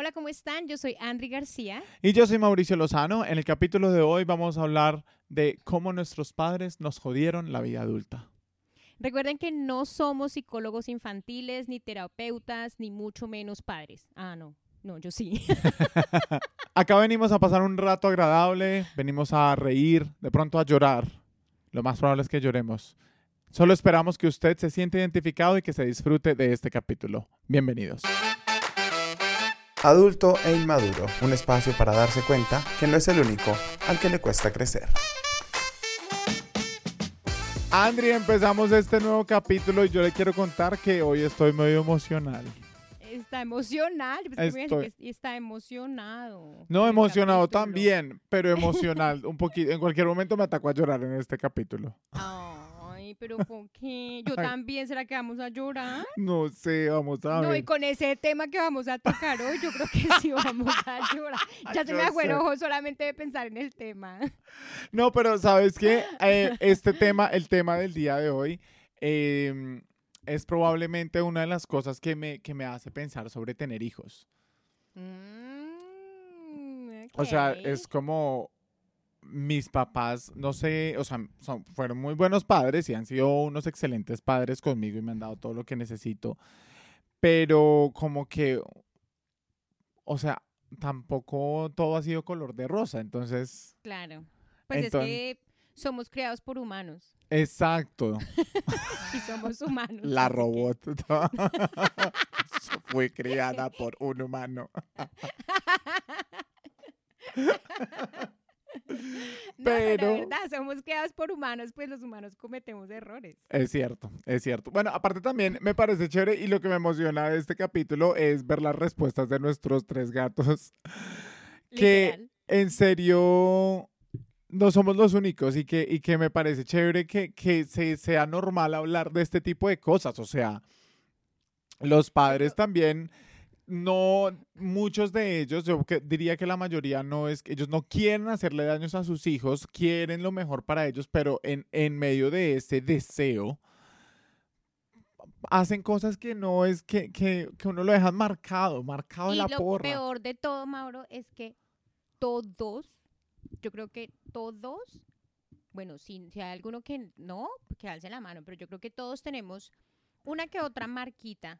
Hola, ¿cómo están? Yo soy Andri García. Y yo soy Mauricio Lozano. En el capítulo de hoy vamos a hablar de cómo nuestros padres nos jodieron la vida adulta. Recuerden que no somos psicólogos infantiles, ni terapeutas, ni mucho menos padres. Ah, no. No, yo sí. Acá venimos a pasar un rato agradable, venimos a reír, de pronto a llorar. Lo más probable es que lloremos. Solo esperamos que usted se sienta identificado y que se disfrute de este capítulo. Bienvenidos. Adulto e inmaduro, un espacio para darse cuenta que no es el único al que le cuesta crecer. Andri, empezamos este nuevo capítulo y yo le quiero contar que hoy estoy medio emocional. Está emocional. Estoy- que está emocionado. No emocionado capítulo. también, pero emocional un poquito. En cualquier momento me atacó a llorar en este capítulo. Ay, pero ¿por qué? Yo también, ¿será que vamos a llorar? No sé, vamos a No, y ver. con ese tema que vamos a tocar hoy, yo creo que sí vamos a llorar. Ya se me sé. ojo solamente de pensar en el tema. No, pero ¿sabes qué? Eh, este tema, el tema del día de hoy, eh, es probablemente una de las cosas que me, que me hace pensar sobre tener hijos. Mm, O sea, es como mis papás, no sé, o sea, son- fueron muy buenos padres y han sido unos excelentes padres conmigo y me han dado todo lo que necesito. Pero como que, o sea, tampoco todo ha sido color de rosa. Entonces, Claro. Pues es que somos creados por humanos exacto, y somos humanos. la robot. Fue criada por un humano. No, Pero- la verdad, somos creados por humanos, pues los humanos cometemos errores. Es cierto, es cierto. Bueno, aparte también me parece chévere y lo que me emociona de este capítulo es ver las respuestas de nuestros tres gatos. Que Literal. en serio no somos los únicos y que, y que me parece chévere que, que se, sea normal hablar de este tipo de cosas. O sea, los padres también, no, muchos de ellos, yo que diría que la mayoría no es, ellos no quieren hacerle daños a sus hijos, quieren lo mejor para ellos, pero en, en medio de ese deseo hacen cosas que no es que, que, que uno lo dejan marcado, marcado en Y la lo porra. peor de todo, Mauro, es que todos, yo creo que todos, bueno, si, si hay alguno que no, que alce la mano, pero yo creo que todos tenemos una que otra marquita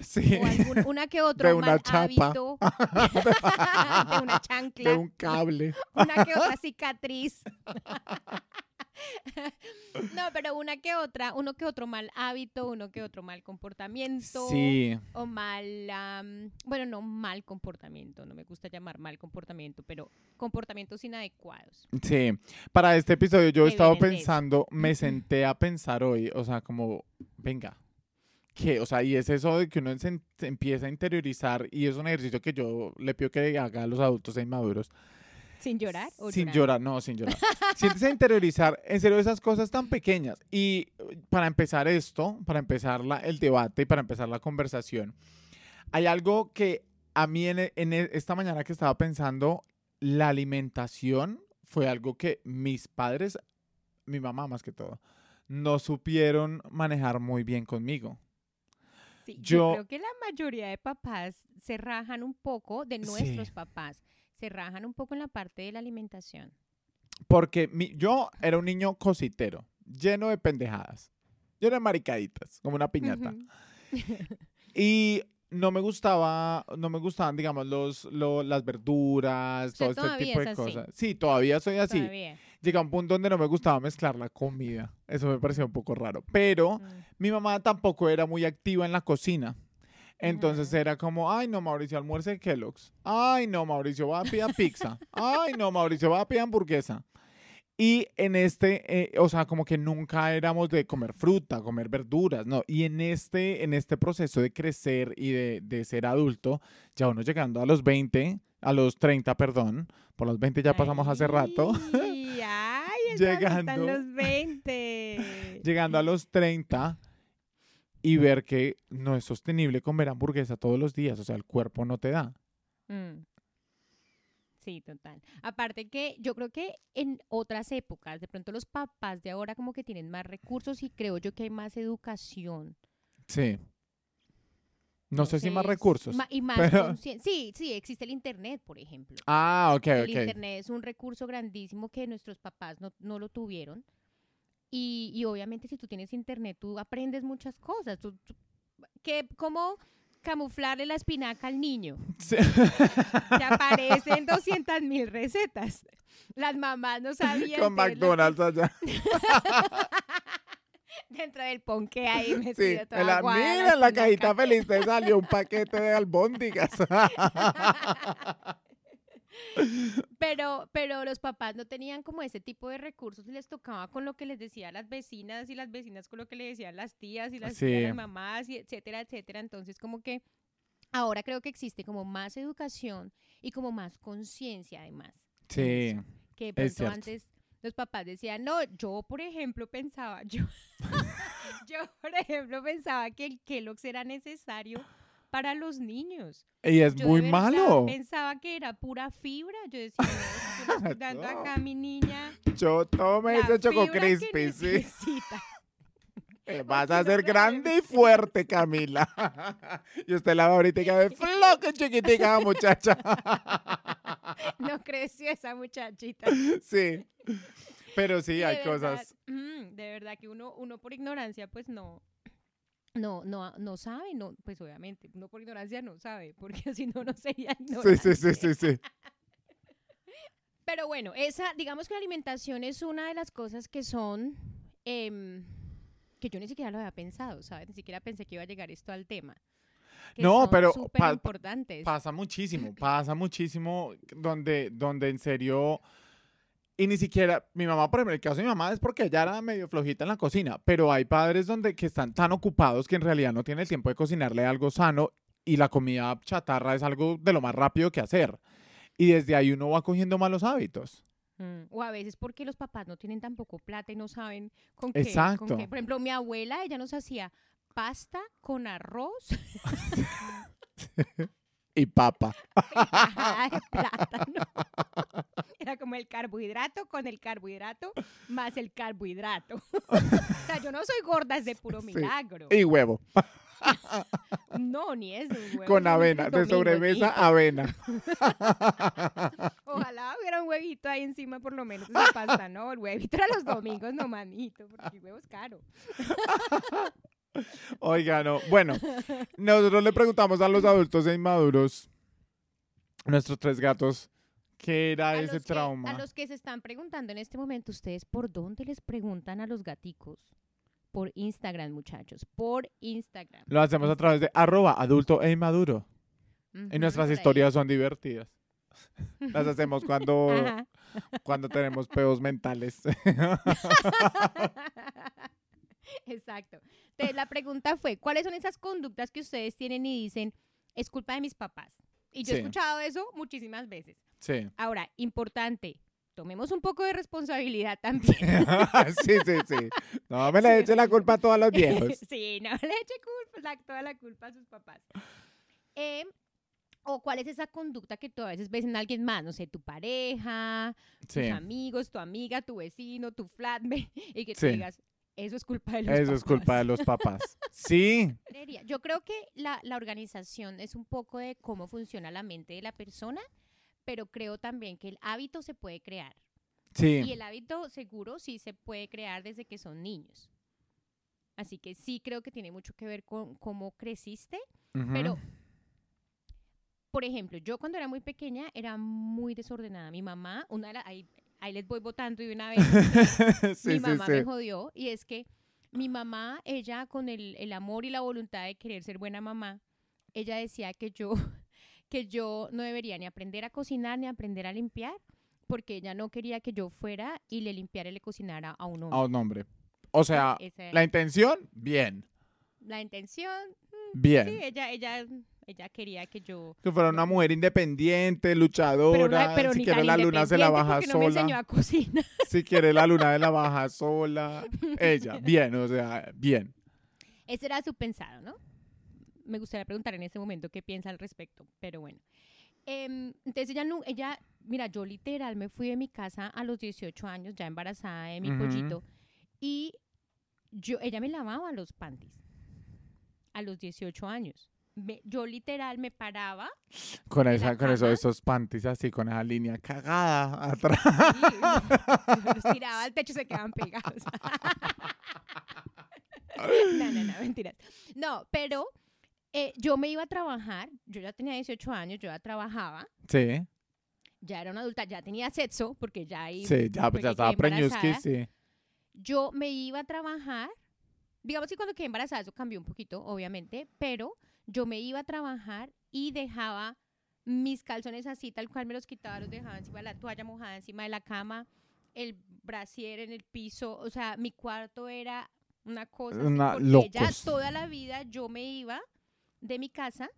Sí, o algún- una que otro De una mal chapa. hábito de una chancla, de un cable. una que otra cicatriz. no, pero una que otra, uno que otro mal hábito, uno que otro mal comportamiento Sí, o mal, bueno, no mal comportamiento, no me gusta llamar mal comportamiento, pero comportamientos inadecuados. sí. Para este episodio yo he estado pensando, me senté a pensar hoy, o sea, como, venga, ¿qué? O sea, y es eso de que uno se, empieza a interiorizar y es un ejercicio que yo le pido que haga a los adultos e inmaduros. ¿Sin llorar? o Sin llorar, no, sin llorar. Siéntese a interiorizar, en serio, esas cosas tan pequeñas. Y eh, para empezar esto, para empezar la- el debate y para empezar la conversación, hay algo que a mí en, e- en e- esta mañana que estaba pensando, la alimentación fue algo que mis padres, mi mamá más que todo, no supieron manejar muy bien conmigo. Sí, yo, Yo- creo que la mayoría de papás se rajan un poco, de Sí. nuestros papás, se rajan un poco en la parte de la alimentación. Porque mi- yo era un niño cositero, lleno de pendejadas, lleno de maricaditas, como una piñata. Y no me gustaba, no me gustaban, digamos, los, lo- las verduras, O sea, todo este tipo es de así. cosas. Sí, todavía soy así. Todavía. Llega un punto donde no me gustaba mezclar la comida. Eso me parecía un poco raro. Pero Mm. mi mamá tampoco era muy activa en la cocina. Entonces era como, ay no, Mauricio, almuerce Kellogg's. Ay no, Mauricio, va a pedir pizza. Ay no, Mauricio, va a pedir hamburguesa. Y en este, eh, o sea, como que nunca éramos de comer fruta, comer verduras, ¿no? Y en este, en este proceso de crecer y de, de ser adulto, ya uno llegando a los 20, a los 30, perdón, por los 20 ya pasamos hace rato, Ay, ay, están Llegando. los 20. llegando a los 30 y ver que no es sostenible comer hamburguesa todos los días, o sea, el cuerpo no te da. Mm. Sí, total. Aparte que yo creo que en otras épocas, de pronto los papás de ahora como que tienen más recursos y creo yo que hay más educación. Sí. No sé si más recursos. ma- y más pero- Sí, sí, existe el Internet, por ejemplo. Ah, ok, El ok. Internet es un recurso grandísimo que nuestros papás no, no lo tuvieron. Y, y obviamente si tú tienes Internet, tú aprendes muchas cosas. Tú, tú- que, ¿Cómo camuflarle la espinaca al niño? Sí. Te aparecen 200 mil recetas. Las mamás no sabían. Con la- McDonald's allá. Dentro del ponque ahí Sí, metido toda la, mira, en la espinaca. cajita feliz te salió un paquete de albóndigas. Pero, pero los papás no tenían como ese tipo de recursos y les tocaba con lo que les decían las vecinas y las vecinas con lo que le decían las tías y las, tías, Sí. las mamás y etcétera, etcétera. Entonces como que ahora creo que existe como más educación y como más conciencia además. Sí, Que de Es pronto antes los papás decían, no, yo por ejemplo pensaba, yo, yo por ejemplo pensaba que el Kellogg's era necesario para los niños. y es Yo muy verdad malo. Pensaba que era pura fibra. Yo decía, no, estoy dando acá a mi niña. Yo tome ese Choco que Crispy, sí. necesita". Eh, Vas a ser grande y fuerte, Camila. y usted la va ahorita de floca chiquitica, muchacha. No creció esa muchachita. sí. Pero sí, Y hay verdad, cosas. mm, de verdad que uno, uno por ignorancia, pues no. No, no, no sabe, no, pues obviamente, uno por ignorancia no sabe, porque si no, no sería Sí, ignorante. sí, sí, sí, sí. Pero bueno, esa, digamos que la alimentación es una de las cosas que son, em, que yo ni siquiera lo había pensado, ¿sabes? Ni siquiera pensé que iba a llegar esto al tema. que No, son pero pa- importantes. Pasa muchísimo, pasa muchísimo donde, donde en serio, y ni siquiera, mi mamá, por ejemplo, el caso de mi mamá es porque ella era medio flojita en la cocina, pero hay padres donde que están tan ocupados que en realidad no tienen el tiempo de cocinarle algo sano y la comida chatarra es algo de lo más rápido que hacer. Y desde ahí uno va cogiendo malos hábitos. Mm, O a veces porque los papás no tienen tampoco plata y no saben con qué. con Exacto. qué. Por ejemplo, mi abuela, ella nos hacía pasta con arroz Y papa. de plátano. Era como el carbohidrato con el carbohidrato más el carbohidrato. o sea, yo no soy gorda, es de puro Sí. milagro. Y huevo. No, ni es de un huevo, Con avena. De sobremesa, avena. Ojalá hubiera un huevito ahí encima por lo menos de pasta, ¿no? El huevito era los domingos, no manito, porque el huevo es caro. Oiga, no. Bueno, nosotros le preguntamos a los adultos e inmaduros, nuestros tres gatos, ¿qué era A ese que- trauma? a los que se están preguntando en este momento, ¿ustedes por dónde les preguntan a los gaticos? Por Instagram, muchachos, por Instagram. Lo hacemos a través de arroba adulto e inmaduro. Ujú, Y nuestras historias son divertidas. Las hacemos cuando, Ajá. cuando tenemos peos mentales. Exacto. Entonces, la pregunta fue, ¿cuáles son esas conductas que ustedes tienen y dicen, es culpa de mis papás? Y yo he escuchado eso muchísimas veces. sí. Ahora, importante, tomemos un poco de responsabilidad también. sí, sí, sí. No me le eche la culpa a todos los viejos. sí, no le eche culpa, la- toda la culpa a sus papás. Eh, o cuál es esa conducta que tú a veces ves en alguien más, no sé, tu pareja, Sí, tus amigos, tu amiga, tu vecino, tu flatmate, y que tú Sí. digas, eso es culpa de los eso es culpa de papás". los papás. Sí. Yo creo que la, la organización es un poco de cómo funciona la mente de la persona, pero creo también que el hábito se puede crear. Y sí. el hábito seguro sí se puede crear desde que son niños. Así que sí creo que tiene mucho que ver con cómo creciste, pero, por ejemplo, yo cuando era muy pequeña era muy desordenada. Mi mamá, una de las- ahí, ahí les voy votando y una vez sí, mi mamá sí. me jodió y es que mi mamá, ella con el, el amor y la voluntad de querer ser buena mamá, ella decía que yo, que yo no debería ni aprender a cocinar ni aprender a limpiar, porque ella no quería que yo fuera y le limpiara y le cocinara a un hombre. A un hombre. O sea, Esa la intención, bien, la intención, bien. sí, ella, ella, ella quería que yo... Que fuera una mujer independiente, luchadora. pero si quiere la luna se la baja porque no me enseñó sola. a cocinar. Si quiere la luna de la baja sola. Ella, bien, o sea, bien. Ese era su pensado, ¿no? Me gustaría preguntar en ese momento qué piensa al respecto, pero bueno. Em, entonces ella, no, ella, mira, yo literal me fui de mi casa a los 18 años, ya embarazada de mi pollito, y yo, ella me lavaba los panties a los 18 años. Me- yo literal me paraba. Con, esa, con eso, esos panties así, con esa línea cagada atrás. y los tiraba al techo y se quedaban pegados. no, no, no, mentiras. No, pero eh, yo me iba a trabajar, yo ya tenía 18 años, yo ya trabajaba, Sí, ya era una adulta, ya tenía sexo, porque ya ahí sí, ya, estaba embarazada. sí. yo me iba a trabajar, digamos que cuando quedé embarazada eso cambió un poquito, obviamente, pero yo me iba a trabajar y dejaba mis calzones así, tal cual me los quitaba, los dejaba encima de la toalla mojada, encima de la cama, el brasier en el piso, o sea, mi cuarto era una cosa así, Una- porque ya toda la vida yo me iba de mi casa,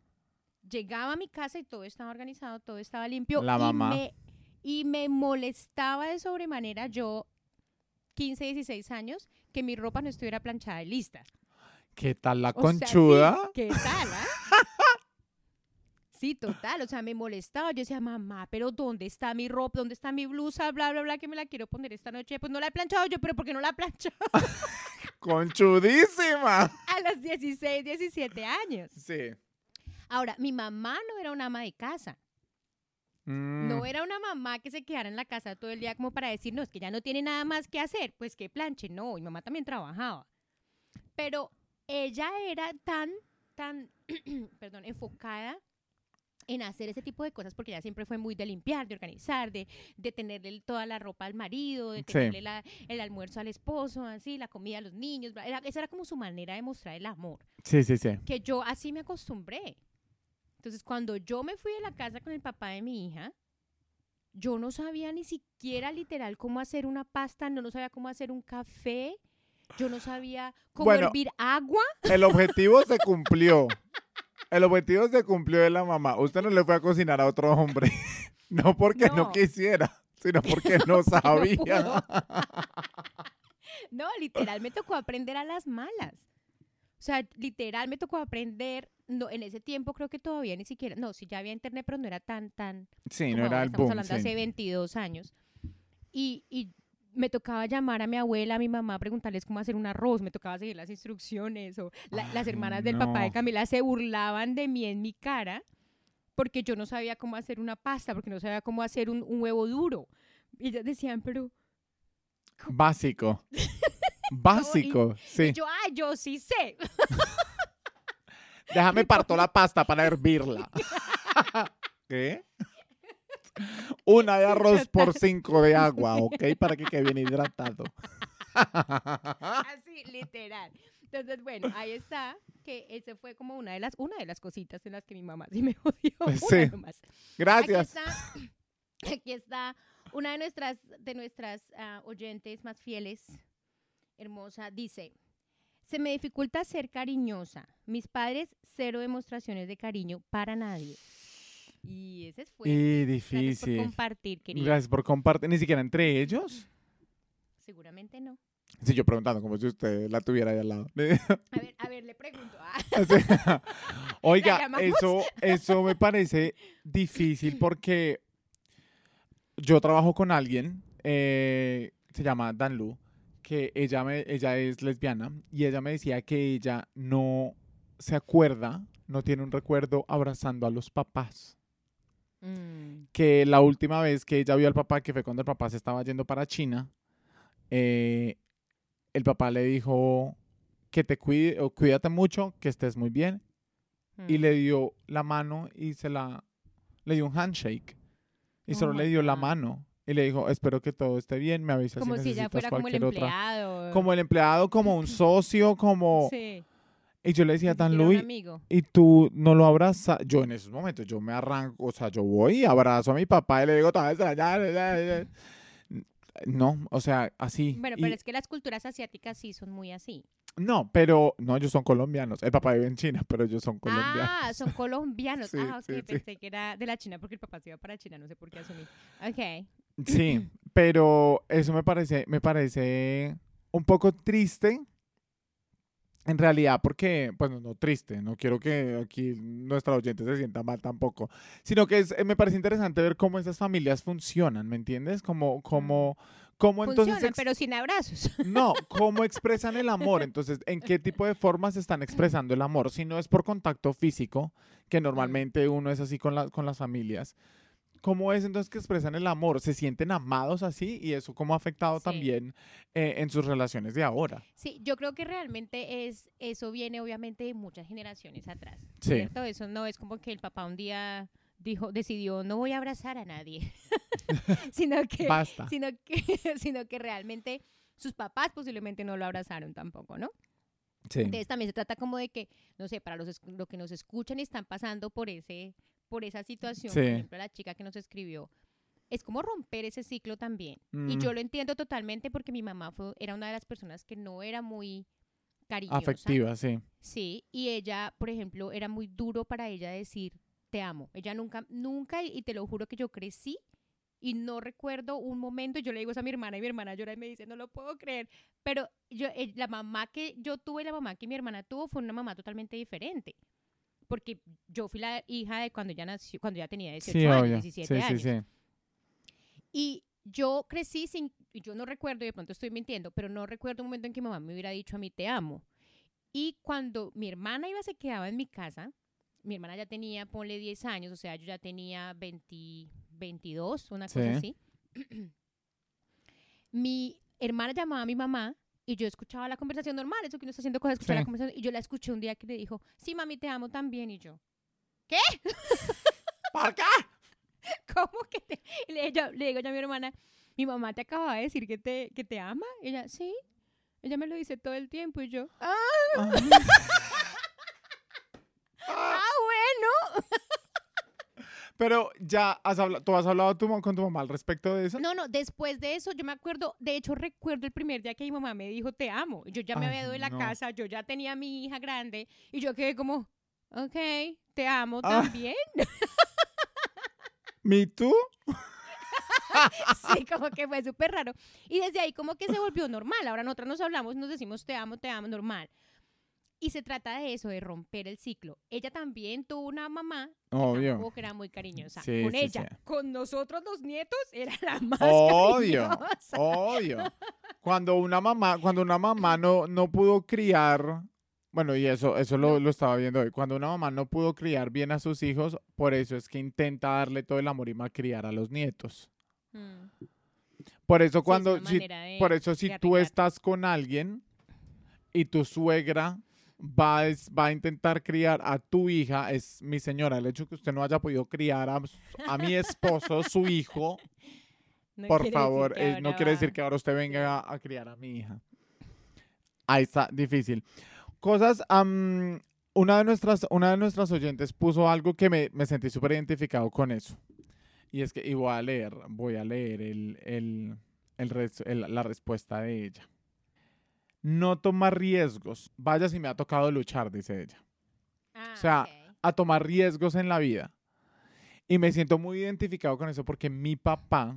llegaba a mi casa y todo estaba organizado, todo estaba limpio La y mamá. me y me molestaba de sobremanera yo 15, 16 años que mi ropa no estuviera planchada y lista. ¿Qué tal la O sea, sí, conchuda? ¿Qué tal, ah? Sí, total, o sea, me molestaba. Yo decía, mamá, pero ¿dónde está mi ropa? ¿Dónde está mi blusa? Bla, bla, bla, que me la quiero poner esta noche. Pues no la he planchado yo, pero ¿por qué no la he planchado? ¡Conchudísima! A los 16, 17 años. Sí. Ahora, mi mamá no era una ama de casa. Mm, No era una mamá que se quedara en la casa todo el día como para decir, no, es que ya no tiene nada más que hacer, pues que planche. No, mi mamá también trabajaba. Pero ella era tan, tan, perdón, enfocada en hacer ese tipo de cosas porque ella siempre fue muy de limpiar, de organizar, de, de tenerle toda la ropa al marido, de Sí. tenerle la- el almuerzo al esposo, así, la comida a los niños. era- esa era como su manera de mostrar el amor Sí, sí, sí. que yo así me acostumbré. Entonces, cuando yo me fui de la casa con el papá de mi hija, yo no sabía ni siquiera literal cómo hacer una pasta, no, no sabía cómo hacer un café, yo no sabía cómo Bueno. hervir agua. El objetivo se cumplió. El objetivo se cumplió de la mamá. Usted no le fue a cocinar a otro hombre. No porque no, No. quisiera, sino porque no sabía. No, literal me tocó aprender a las malas. O sea, literal me tocó aprender, no, en ese tiempo creo que todavía ni siquiera, no, sí ya había internet, pero no era tan, tan, Sí, no era el estamos boom. hablando sí. hace 22 años. Y, y me tocaba llamar a mi abuela, a mi mamá, a preguntarles cómo hacer un arroz, me tocaba seguir las instrucciones, o la- las Ay, hermanas del papá de. Camila se burlaban de mí en mi cara porque yo no sabía cómo hacer una pasta, porque no sabía cómo hacer un, un huevo duro. Y ellas decían, pero Básico. Básico, y sí. yo, ay, yo sí sé. Déjame parto la pasta para hervirla. ¿Qué? Una de arroz por cinco de agua, ¿ok? Para que quede bien hidratado. Así, literal. Entonces, bueno, ahí está, que ese fue como una de las, una de las cositas en las que mi mamá sí me odió. una Sí. Gracias. Aquí está, aquí está una de nuestras, de nuestras ah, oyentes más fieles, hermosa, dice, se me dificulta ser cariñosa. Mis padres, cero demostraciones de cariño para nadie. Y ese es fuerte. Y Gracias por difícil. compartir, querida. Gracias por compartir. Ni siquiera entre ellos. Seguramente no. Sí, yo preguntando como si usted la tuviera ahí al lado. A ver, a ver, le pregunto. Ah. Oiga, eso, eso me parece difícil porque yo trabajo con alguien, eh, se llama Dan Lu, que ella, me, ella es lesbiana y ella me decía que ella no se acuerda, no tiene un recuerdo abrazando a los papás. Mm, Que la última vez que ella vio al papá, que fue cuando el papá se estaba yendo para China, eh, el papá le dijo que te cuide o cuídate mucho, que estés muy bien y mm. le dio la mano y se la le dio un handshake y Oh solo le dio la mano y le dijo espero que todo esté bien me avisas como si si ella necesitas fuera como el cualquier otra empleado. como el empleado como un socio como Sí, y yo le decía siquiera un Luis y tú no lo abrazas yo en esos momentos yo me arranco o sea yo voy y abrazo a mi papá y le digo "Te voy a eh". no o sea así Bueno, Y- pero es que las culturas asiáticas sí son muy así. no pero no ellos son colombianos el papá vive en China pero ellos son colombianos Ah, son colombianos. Sí, ah, ok, sí, sí. pensé que era de la China porque el papá se iba para China, no sé por qué asumí. Ok. Sí, pero eso me parece, me parece un poco triste. En realidad, porque, pues no, triste, no quiero que aquí nuestra oyente se sienta mal tampoco, sino que es, eh, me parece interesante ver cómo esas familias funcionan, ¿me entiendes? Como, como, ¿Cómo entonces Funcionan, pero sin abrazos. No, ¿cómo expresan el amor? Entonces, ¿en qué tipo de formas están expresando el amor? Si no es por contacto físico, que normalmente uno es así con, la- con las familias, ¿cómo es entonces que expresan el amor? ¿Se sienten amados así? ¿Y eso cómo ha afectado Sí. también eh, en sus relaciones de ahora? Sí, yo creo que realmente es eso viene obviamente de muchas generaciones atrás. Sí. ¿cierto? Eso no es como que el papá un día dijo, decidió no voy a abrazar a nadie, sino que Basta. sino que sino que realmente sus papás posiblemente no lo abrazaron tampoco, ¿no? Sí. Entonces también se trata como de que, no sé, para los es- lo que nos escuchan y están pasando por ese por esa situación, por Sí. ejemplo, la chica que nos escribió, es como romper ese ciclo también. Y Mm. yo lo entiendo totalmente porque mi mamá fue, era una de las personas que no era muy cariñosa. Afectiva, sí. Sí, y ella, por ejemplo, era muy duro para ella decir te amo. Ella nunca, nunca, y te lo juro que yo crecí y no recuerdo un momento, y yo le digo eso a mi hermana y mi hermana llora y me dice, no lo puedo creer, pero yo, eh, la mamá que yo tuve y la mamá que mi hermana tuvo fue una mamá totalmente diferente. Porque yo fui la hija de cuando ella nació, cuando ya tenía 18 Sí, años, obvio. 17 Sí, años. sí. Y yo crecí sin, yo no recuerdo, y de pronto estoy mintiendo, pero no recuerdo un momento en que mi mamá me hubiera dicho a mí te amo. Y cuando mi hermana iba, se quedaba en mi casa, mi hermana ya tenía, ponle 10 años, o sea, yo ya tenía 20, 22, una cosa así. mi hermana llamaba a mi mamá y yo escuchaba la conversación normal, eso que uno está haciendo cosas, escuchaba Sí. la conversación, y yo la escuché un día que le dijo, sí, mami, te amo también, y yo, ¿Por qué? ¿Cómo que te...? Y le, yo- le digo yo a mi hermana, mi mamá te acaba de decir que te, que te ama. Y ella, sí. Ella me lo dice todo el tiempo y yo, ah, ah, bueno. Pero ya has hablado, ¿tú has hablado tu con tu mamá al respecto de eso? No, no, después de eso yo me acuerdo, de hecho recuerdo el primer día que mi mamá me dijo te amo. Yo ya me Ay, había ido de la no. casa, yo ya tenía a mi hija grande y yo quedé como, ok, te amo Ah. también. ¿Me tú? sí, como que fue súper raro. Y desde ahí como que se volvió normal. Ahora nosotros nos hablamos, nos decimos te amo, te amo, normal. Y se trata de eso, de romper el ciclo. Ella también tuvo una mamá que Obvio. tampoco era muy cariñosa. Sí, con sí, ella, sí. con nosotros los nietos, era la más Obvio, cariñosa. obvio. Cuando una mamá, cuando una mamá no, no pudo criar, bueno, y eso, eso lo, lo estaba viendo hoy, cuando una mamá no pudo criar bien a sus hijos, por eso es que intenta darle todo el amor y malcriar a los nietos. Mm. Por eso es cuando, si- por eso si tú estás con alguien y tu suegra va a, es- va a intentar criar a tu hija, es mi señora, el hecho que usted no haya podido criar a, a mi esposo, su hijo, No por favor, eh, no quiere decir que ahora usted venga a, a criar a mi hija. Ahí está, difícil. Cosas, am, una, de nuestras, una de nuestras oyentes puso algo que me, me sentí súper identificado con eso. Y es que, y voy a leer, voy a leer el, el, el- la respuesta de ella. No tomar riesgos. Vaya si me ha tocado luchar, dice ella Ah, o sea, a tomar riesgos en la vida. Y me siento muy identificado con eso porque mi papá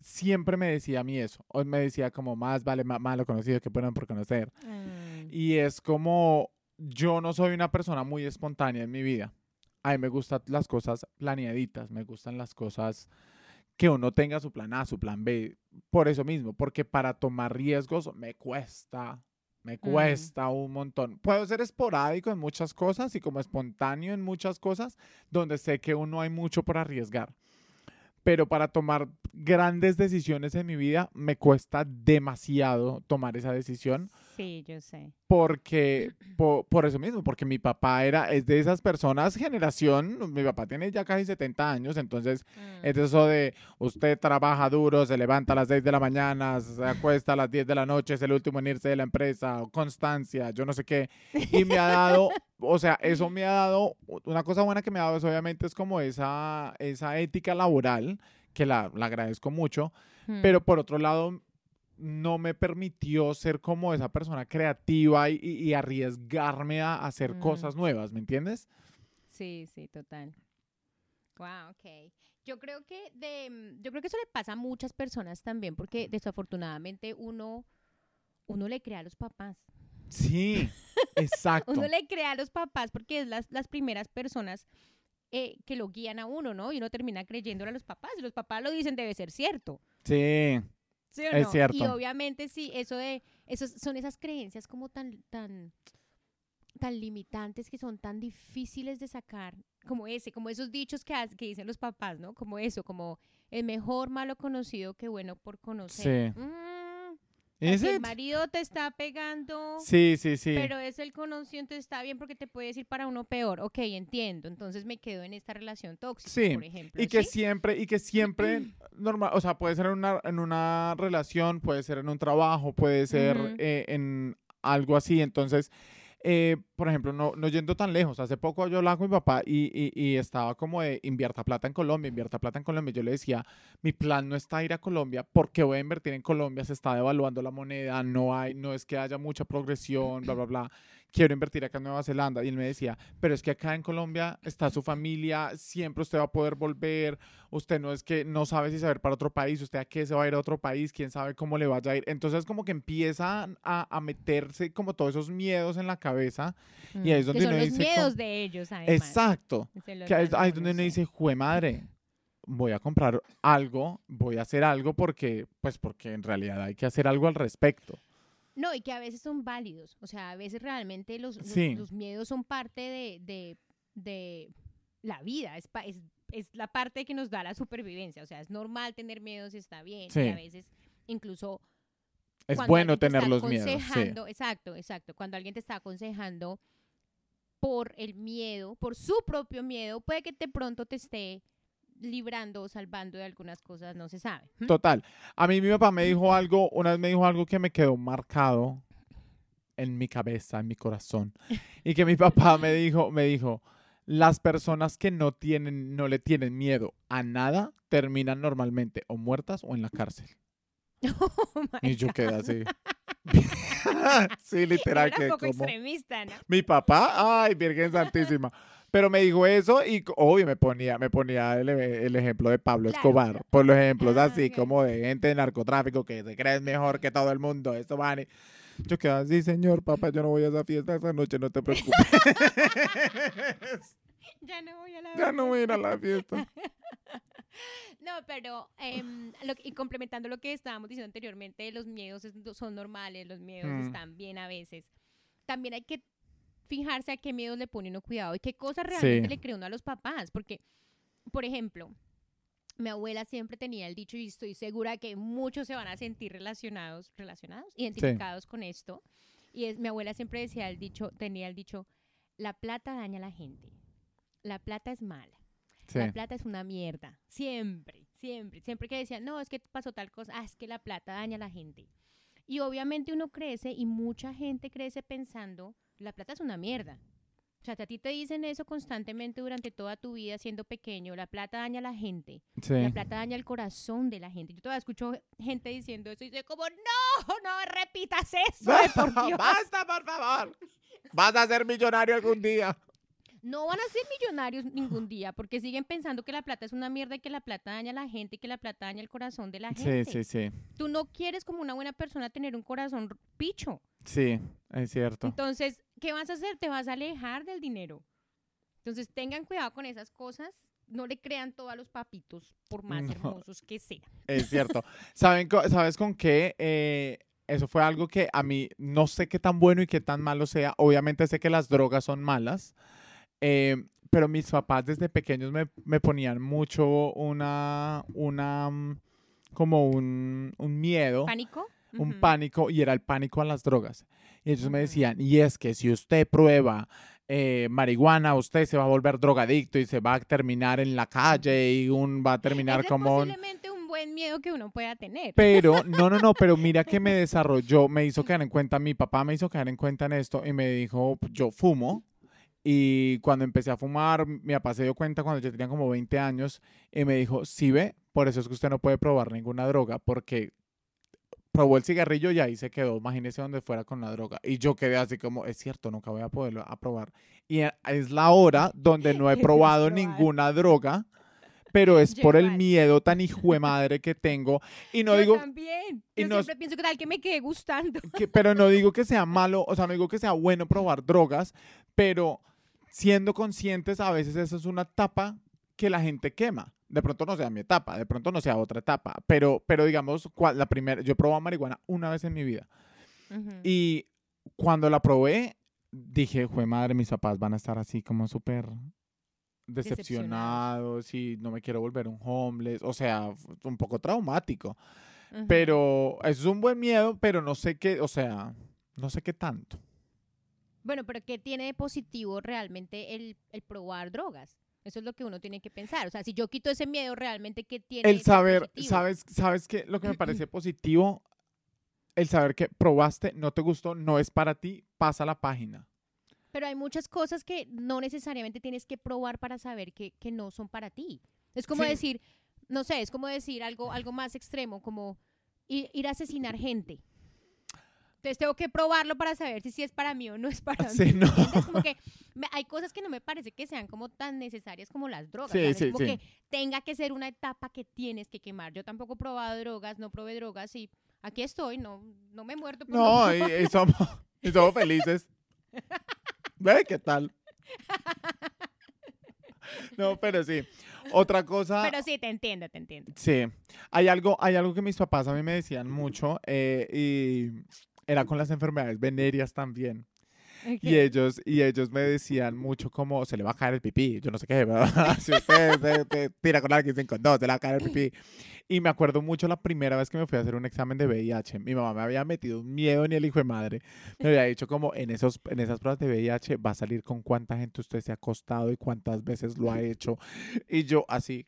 siempre me decía a mí eso. O me decía como más vale ma- malo conocido que bueno por conocer. Mm, Y es como yo no soy una persona muy espontánea en mi vida. A mí me gustan las cosas planeaditas, me gustan las cosas que uno tenga su plan A, su plan B. Por eso mismo, porque para tomar riesgos me cuesta, me cuesta un montón. Puedo ser esporádico en muchas cosas y como espontáneo en muchas cosas donde sé que uno hay mucho por arriesgar. Pero para tomar grandes decisiones en mi vida me cuesta demasiado tomar esa decisión Sí, yo sé. porque po- por, eso mismo, porque mi papá era es de esas personas generación, mi papá tiene ya casi 70 años, entonces Mm. es eso de usted trabaja duro, se levanta a las 6 de la mañana, se acuesta a las 10 de la noche, es el último en irse de la empresa, constancia, yo no sé qué, y me ha dado, o sea, eso me ha dado, una cosa buena que me ha dado es obviamente es como esa, esa ética laboral, que la, la agradezco mucho, Mm. pero por otro lado no me permitió ser como esa persona creativa y, arriesgarme a hacer Mm. cosas nuevas, ¿me entiendes? Sí, sí, total. Wow, ok. Yo creo que de, mm, yo creo que eso le pasa a muchas personas también, porque desafortunadamente uno, uno le crea a los papás. Sí, exacto. Uno le crea a los papás porque es las, las primeras personas eh, que lo guían a uno, ¿no? Y uno termina creyéndole a los papás. Y los papás lo dicen, debe ser cierto. Sí, ¿sí o Es no? Y cierto. obviamente sí, eso de, esos, son esas creencias como tan, tan, tan limitantes que son tan difíciles de sacar, como ese, como esos dichos que, que dicen los papás, ¿no? Como eso, como el mejor malo conocido que bueno por conocer. Sí. Mm, Si el marido te está pegando, sí, sí, sí. pero es el conocido, entonces está bien porque te puede decir para uno peor. Ok, entiendo. Entonces me quedo en esta relación tóxica, Sí, por ejemplo. Y que ¿sí? siempre, y que siempre, normal, o sea, puede ser en una, en una relación, puede ser en un trabajo, puede ser eh, en algo así. Entonces, eh, por ejemplo, no, no yendo tan lejos, hace poco yo hablaba con mi papá y, y, y estaba como de invierta plata en Colombia, invierta plata en Colombia. Yo le decía, mi plan no está ir a Colombia porque voy a invertir en Colombia, se está devaluando la moneda, no hay, no es que haya mucha progresión, bla, bla, bla. Quiero invertir acá en Nueva Zelanda. Y él me decía, pero es que acá en Colombia está su familia, siempre usted va a poder volver, usted no es que no sabe si se va a ir para otro país, usted a qué se va a ir a otro país, quién sabe cómo le vaya a ir. Entonces como que empiezan a, a meterse como todos esos miedos en la cabeza. y ahí es Mm, donde que son uno los dice miedos de ellos, además. Exacto. Que ahí, es donde uno dice, jue madre, voy a comprar algo, voy a hacer algo porque, pues porque en realidad hay que hacer algo al respecto. No, y que a veces son válidos. O sea, a veces realmente los, los, Sí. los miedos son parte de, de, de la vida. Es, pa- es, es la parte que nos da la supervivencia. O sea, es normal tener miedos, está bien. Sí. Y a veces incluso Es bueno te tener los miedos. Sí. Exacto, exacto. Cuando alguien te está aconsejando por el miedo, por su propio miedo, puede que de pronto te esté librando o salvando de algunas cosas, no se sabe. Total. A mí mi papá me dijo algo, una vez me dijo algo que me quedó marcado en mi cabeza, en mi corazón. Y que mi papá me dijo, me dijo, las personas que no tienen, no le tienen miedo a nada, terminan normalmente o muertas o en la cárcel. Oh Y yo quedé así. sí, literal, Era que un poco como... extremista, ¿no? Mi papá, ay, Virgen Santísima. Pero me dijo eso y obvio me ponía, me ponía el, el ejemplo de Pablo Claro, Escobar. Por los ejemplos Ah, así como de gente de narcotráfico que se creen mejor que todo el mundo. Esto van Yo quedaba así, señor, papá, yo no voy a esa fiesta esa noche, no te preocupes. Ya no voy a la ya no voy a ir a fiesta. la fiesta. No, pero em, lo y complementando lo que estábamos diciendo anteriormente, los miedos son normales, los miedos Mm. están bien a veces. También hay que fijarse a qué miedos le pone uno cuidado y qué cosas realmente Sí. le cree uno a los papás. Porque, por ejemplo, mi abuela siempre tenía el dicho y estoy segura que muchos se van a sentir relacionados, relacionados, identificados con esto. Y es, mi abuela siempre decía el dicho, tenía el dicho, la plata daña a la gente. La plata es mala. Sí. La plata es una mierda. Siempre, siempre. Siempre que decían, no, es que pasó tal cosa, ah, es que la plata daña a la gente. Y obviamente uno crece y mucha gente crece pensando, la plata es una mierda. O sea, a ti te dicen eso constantemente durante toda tu vida siendo pequeño, la plata daña a la gente, Sí. la plata daña el corazón de la gente. Yo todavía escucho gente diciendo eso y soy como, no, no repitas eso, de por. Basta, por favor. Vas a ser millonario algún día. No van a ser millonarios ningún día porque siguen pensando que la plata es una mierda y que la plata daña a la gente y que la plata daña el corazón de la Sí, gente. sí, sí. Tú no quieres como una buena persona tener un corazón picho. Sí, es cierto. Entonces, ¿qué vas a hacer? Te vas a alejar del dinero. Entonces, tengan cuidado con esas cosas. No le crean todo a los papitos, por más No. hermosos que sean. Es cierto. ¿Saben, ¿Sabes con qué? Eh, eso fue algo que a mí no sé qué tan bueno y qué tan malo sea. Obviamente sé que las drogas son malas, eh, pero mis papás desde pequeños me, me ponían mucho una, una, mm, como un, un miedo, ¿Pánico? Un pánico, y era el pánico a las drogas. Y ellos me decían, y es que si usted prueba eh, marihuana, usted se va a volver drogadicto y se va a terminar en la calle y un, va a terminar Ese como un... posiblemente un buen miedo que uno pueda tener. Pero, no, no, no, pero mira que me desarrolló, me hizo caer en cuenta, mi papá me hizo caer en cuenta en esto y me dijo, yo fumo. Y cuando empecé a fumar, mi papá se dio cuenta cuando yo tenía como 20 años y me dijo, sí ve, por eso es que usted no puede probar ninguna droga, porque probó el cigarrillo y ahí se quedó, imagínese donde fuera con la droga. Y yo quedé así como, es cierto, nunca voy a poderlo a probar. Y es la hora donde no he probado ninguna droga, pero es Yo por el igual. miedo tan hijo de madre que tengo. Y no Yo digo, también. y Yo no- siempre pienso que tal que me quede gustando. que- pero no digo que sea malo, o sea, no digo que sea bueno probar drogas, pero siendo conscientes, a veces esa es una etapa que la gente quema. De pronto no sea mi etapa, de pronto no sea otra etapa, pero, pero digamos, la primera, yo he probado marihuana una vez en mi vida y cuando la probé, dije, jue madre, mis papás van a estar así como súper decepcionados y no me quiero volver un homeless, o sea, un poco traumático. Pero es un buen miedo, pero no sé qué, o sea, no sé qué tanto. Bueno, pero ¿qué tiene de positivo realmente el, el probar drogas? Eso es lo que uno tiene que pensar. O sea, si yo quito ese miedo, realmente, ¿qué tiene El saber? ¿sabes, sabes qué? Lo que me parece positivo, el saber que probaste, no te gustó, no es para ti, pasa la página. Pero hay muchas cosas que no necesariamente tienes que probar para saber que, que no son para ti. Es como Sí. decir, no sé, es como decir algo, algo más extremo, como ir, ir a asesinar gente. Entonces tengo que probarlo para saber si sí es para mí o no es para Sí, mí. no. ¿entiendes? Como que me- hay cosas que no me parece que sean como tan necesarias como las drogas. Sí, o sea, no sí, es como que tenga que ser una etapa que tienes que quemar. Yo tampoco he probado drogas, no probé drogas y aquí estoy, no, no me he muerto. por No, no y, y somos, y somos felices. ¿Ve qué tal? No, pero sí. Otra cosa. Pero sí, te entiendo, te entiendo. Sí, hay algo, hay algo que mis papás a mí me decían mucho eh, y era con las enfermedades venéreas también. Y ellos, y ellos me decían mucho como se le va a caer el pipí, yo no sé qué, ¿verdad? si usted se- se tira con alguien sin condón, se le va a caer el pipí. Y me acuerdo mucho la primera vez que me fui a hacer un examen de VIH. Mi mamá me había metido un miedo ni el hijo de madre. Me había dicho como en, esos, en esas pruebas de VIH va a salir con cuánta gente usted se ha acostado y cuántas veces lo ha hecho. Y yo así,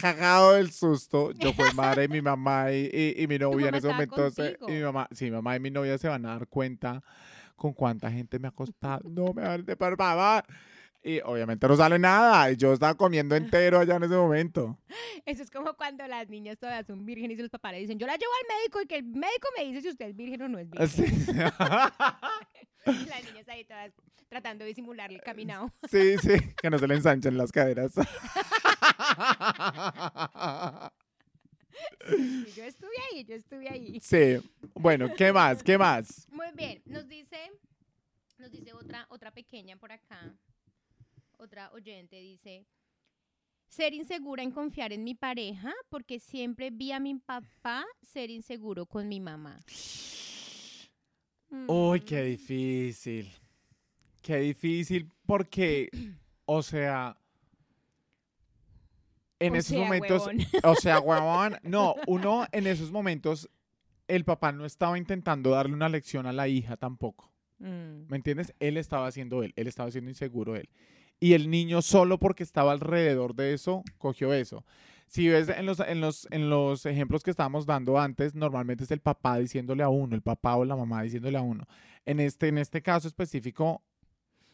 cagado del susto. Yo fue madre, mi mamá y, y- y mi novia en ese momento. se- y mi mamá, sí, mi mamá y mi novia se van a dar cuenta con cuánta gente me ha acostado. No me van de por favor. Y obviamente no sale nada. Y yo estaba comiendo entero allá en ese momento. Eso es como cuando las niñas todavía son vírgenes y los papás le dicen, yo la llevo al médico y que el médico me dice si usted es virgen o no es virgen. Sí, Las niñas ahí todas tratando de disimular el caminado. sí, sí, que no se le ensanchen las caderas. Yo estuve ahí, yo estuve ahí. Sí, bueno, ¿qué más? ¿Qué más? Muy bien, nos dice, nos dice otra, otra pequeña por acá, otra oyente dice, ser insegura en confiar en mi pareja porque siempre vi a mi papá ser inseguro con mi mamá. Uy, qué Mm. difícil. Qué difícil porque, o sea, en O esos sea, momentos, huevón. o sea, huevón, no, uno en esos momentos, el papá no estaba intentando darle una lección a la hija tampoco. Mm. ¿Me entiendes? Él estaba haciendo él, él estaba siendo inseguro él. Y el niño solo porque estaba alrededor de eso, cogió eso. Si ves en los, en los, en los ejemplos que estábamos dando antes, normalmente es el papá diciéndole a uno, el papá o la mamá diciéndole a uno. En este, en este caso específico,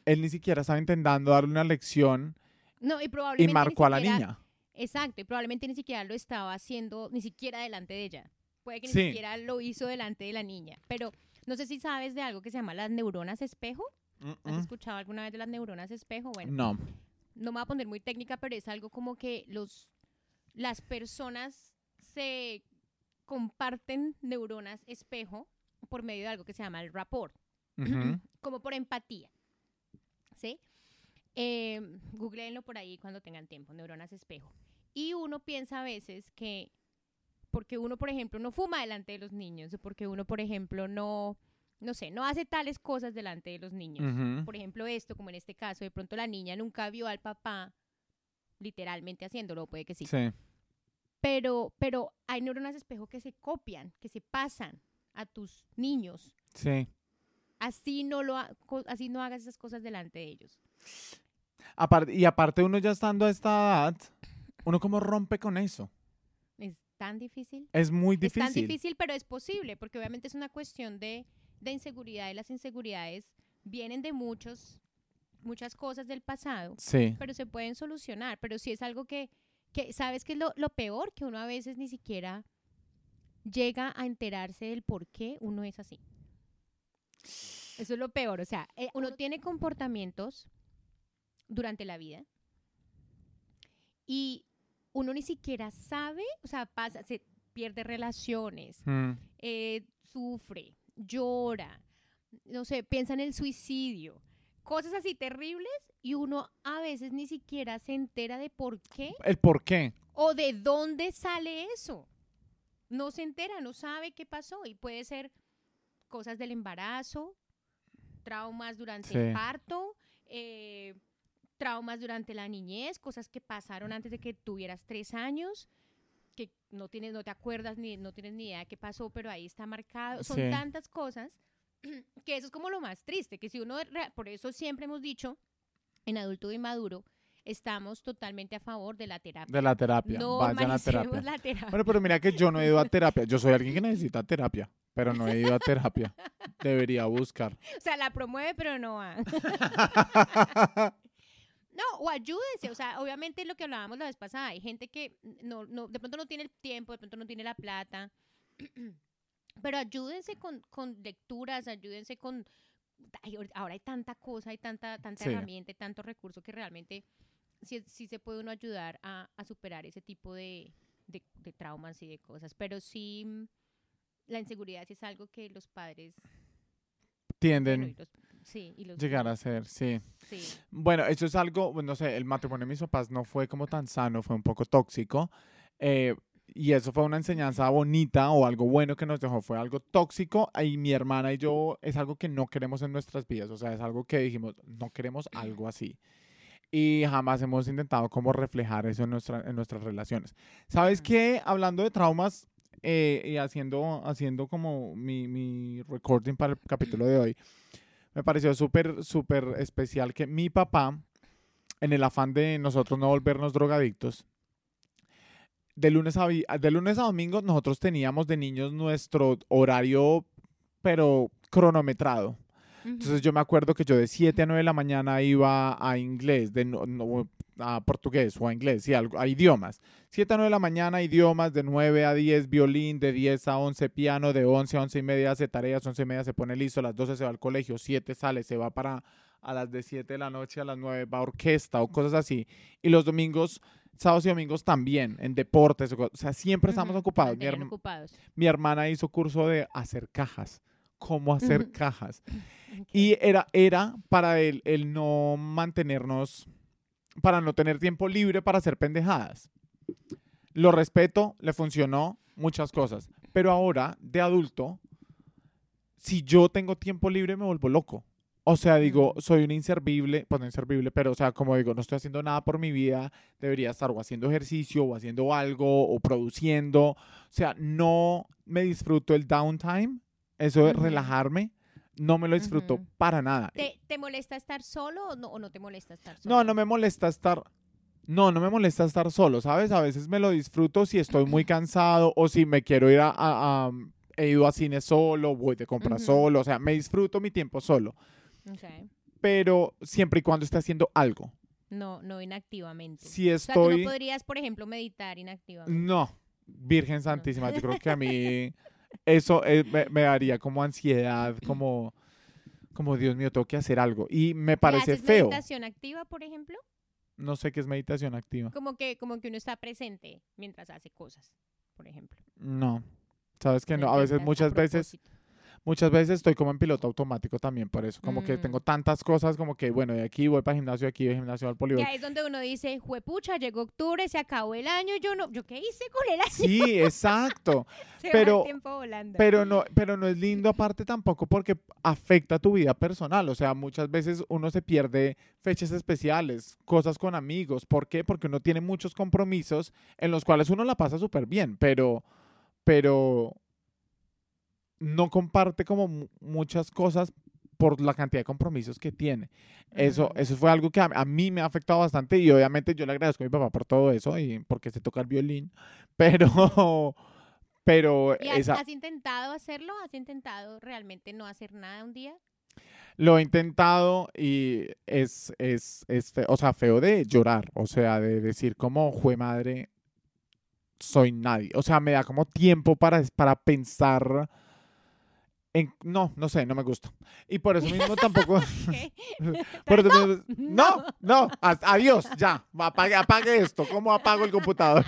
él ni siquiera estaba intentando darle una lección No, y y probablemente ni marcó a la niña. Exacto, y probablemente ni siquiera lo estaba haciendo, ni siquiera delante de ella. Puede que ni siquiera lo hizo delante de la niña. Pero no sé si sabes de algo que se llama las neuronas espejo. ¿Has Mm, escuchado alguna vez de las neuronas espejo? Bueno, No. no me voy a poner muy técnica, pero es algo como que los, las personas se comparten neuronas espejo por medio de algo que se llama el rapport, como por empatía. ¿Sí? Eh, googleenlo por ahí cuando tengan tiempo, neuronas espejo. Y uno piensa a veces que porque uno, por ejemplo, no fuma delante de los niños, o porque uno, por ejemplo, no, no sé, no hace tales cosas delante de los niños. Por ejemplo, esto, como en este caso, de pronto la niña nunca vio al papá literalmente haciéndolo, puede que sí. Sí. Pero, pero hay neuronas espejo que se copian, que se pasan a tus niños. Sí. Así no lo ha- así no hagas esas cosas delante de ellos. Aparte, y aparte uno ya estando a esta edad, uno como rompe con eso. Es tan difícil. Es muy Es difícil. tan difícil, pero es posible, porque obviamente es una cuestión de, de inseguridad y las inseguridades vienen de muchos, muchas cosas del pasado, Sí. pero se pueden solucionar. Pero si es algo que, que ¿sabes qué es lo, lo peor? Que uno a veces ni siquiera llega a enterarse del por qué uno es así. Eso es lo peor. O sea, eh, uno tiene comportamientos durante la vida y uno ni siquiera sabe, o sea, pasa, se pierde relaciones, Mm. eh, sufre, llora, no sé, piensa en el suicidio, cosas así terribles y uno a veces ni siquiera se entera de por qué El por qué. o de dónde sale eso. No se entera, no sabe qué pasó y puede ser cosas del embarazo, traumas durante Sí. el parto, eh, traumas durante la niñez, cosas que pasaron antes de que tuvieras tres años, que no tienes, no te acuerdas ni no tienes ni idea de qué pasó, pero ahí está marcado. Son Sí. tantas cosas que eso es como lo más triste, que si uno, por eso siempre hemos dicho en adulto y maduro, estamos totalmente a favor de la terapia. De la terapia. No Vayan a terapia. la terapia. Bueno, pero mira que yo no he ido a terapia. Yo soy alguien que necesita terapia, pero no he ido a terapia. Debería buscar. O sea, la promueve, pero no va. No, o ayúdense, o sea, obviamente lo que hablábamos la vez pasada, hay gente que no, no, de pronto no tiene el tiempo, de pronto no tiene la plata, pero ayúdense con, con lecturas, ayúdense con... ay, ahora hay tanta cosa, hay tanta, tanta Sí. herramienta, tanto recurso que realmente sí, sí se puede uno ayudar a, a superar ese tipo de, de, de traumas y de cosas, pero sí la inseguridad sí es algo que los padres... bueno, Tienden los- sí, y los llegar a ser, sí. sí. Bueno, eso es algo, no sé, el matrimonio de mis papás no fue como tan sano, fue un poco tóxico. eh, y eso fue una enseñanza bonita o algo bueno que nos dejó, fue algo tóxico. Y mi hermana y yo es algo que no queremos en nuestras vidas, o sea, es algo que dijimos, no queremos algo así. Y jamás hemos intentado como reflejar eso en, nuestra, en nuestras relaciones. ¿Sabes qué? Hablando de traumas eh, y haciendo, haciendo como mi, mi recording para el capítulo de hoy, me pareció súper, súper especial que mi papá, en el afán de nosotros no volvernos drogadictos, de lunes a, de lunes a domingo nosotros teníamos de niños nuestro horario, pero cronometrado. Entonces yo me acuerdo que yo de 7 a 9 de la mañana iba a inglés, de no- no- a portugués o a inglés, sí, algo- a idiomas. 7 a 9 de la mañana idiomas, de 9 a 10 violín, de 10 a 11 piano, de 11 a 11 y media hace tareas, 11 y media se pone listo, a las 12 se va al colegio, 7 sale, se va para a las de 7 de la noche a las 9 va a orquesta o cosas así. Y los domingos, sábados y domingos también, en deportes, o sea, siempre estamos Ujú, ocupados. Mi, ocupados. mi hermana hizo curso de hacer cajas, cómo hacer cajas. Ok. Y era, era para el, el no mantenernos, para no tener tiempo libre para hacer pendejadas. Lo respeto, le funcionó muchas cosas. Pero ahora, de adulto, si yo tengo tiempo libre, me vuelvo loco. O sea, digo, soy un inservible, pues no inservible, pero o sea, como digo, no estoy haciendo nada por mi vida, debería estar o haciendo ejercicio o haciendo algo o produciendo. O sea, no me disfruto el downtime, eso de relajarme, no me lo disfruto Ujú. para nada. ¿Te, te molesta estar solo o no, o no te molesta estar solo? No, no me molesta estar. No, no me molesta estar solo, ¿sabes? A veces me lo disfruto si estoy muy cansado o si me quiero ir a. a- a- he ido a cine solo, voy de compras Ujú. solo, o sea, me disfruto mi tiempo solo, Ok. pero siempre y cuando esté haciendo algo. No, no inactivamente. Si o sea, tú estoy. no podrías, por ejemplo, meditar inactivamente. No, Virgen Santísima, yo creo que a mí eso eh, me, me daría como ansiedad, como, como Dios mío, tengo que hacer algo. Y me ¿Y parece haces feo. meditación activa, por ejemplo? No sé qué es meditación activa. Como que, como que uno está presente mientras hace cosas, por ejemplo. No. Sabes que no, a veces, a muchas veces. Muchas veces estoy como en piloto automático también, por eso, como que Mm. tengo tantas cosas, como que, bueno, de aquí voy para el gimnasio, de aquí voy al gimnasio, al Y polígono. ahí es donde uno dice, juepucha, llegó octubre, se acabó el año, yo no, ¿yo qué hice con el año? Sí, exacto. Se va pero- el tiempo volando. Pero no, pero no es lindo aparte tampoco porque afecta tu vida personal. O sea, muchas veces uno se pierde fechas especiales, cosas con amigos. ¿Por qué? Porque uno tiene muchos compromisos en los cuales uno la pasa súper bien, pero, pero no comparte como mu- muchas cosas por la cantidad de compromisos que tiene. Eso, eso fue algo que a, a mí me ha afectado bastante y obviamente yo le agradezco a mi papá por todo eso y porque se toca el violín, pero, pero ¿Y has, esa, has intentado hacerlo? ¿Has intentado realmente no hacer nada un día? Lo he intentado y es, es, es feo, o sea, feo de llorar, o sea, de decir como, jue madre, soy nadie. O sea, me da como tiempo para, para pensar en, no, no sé, no me gusta. Y por eso mismo tampoco, por no. no, no, adiós, ya, apague, apague esto, ¿cómo apago el computador?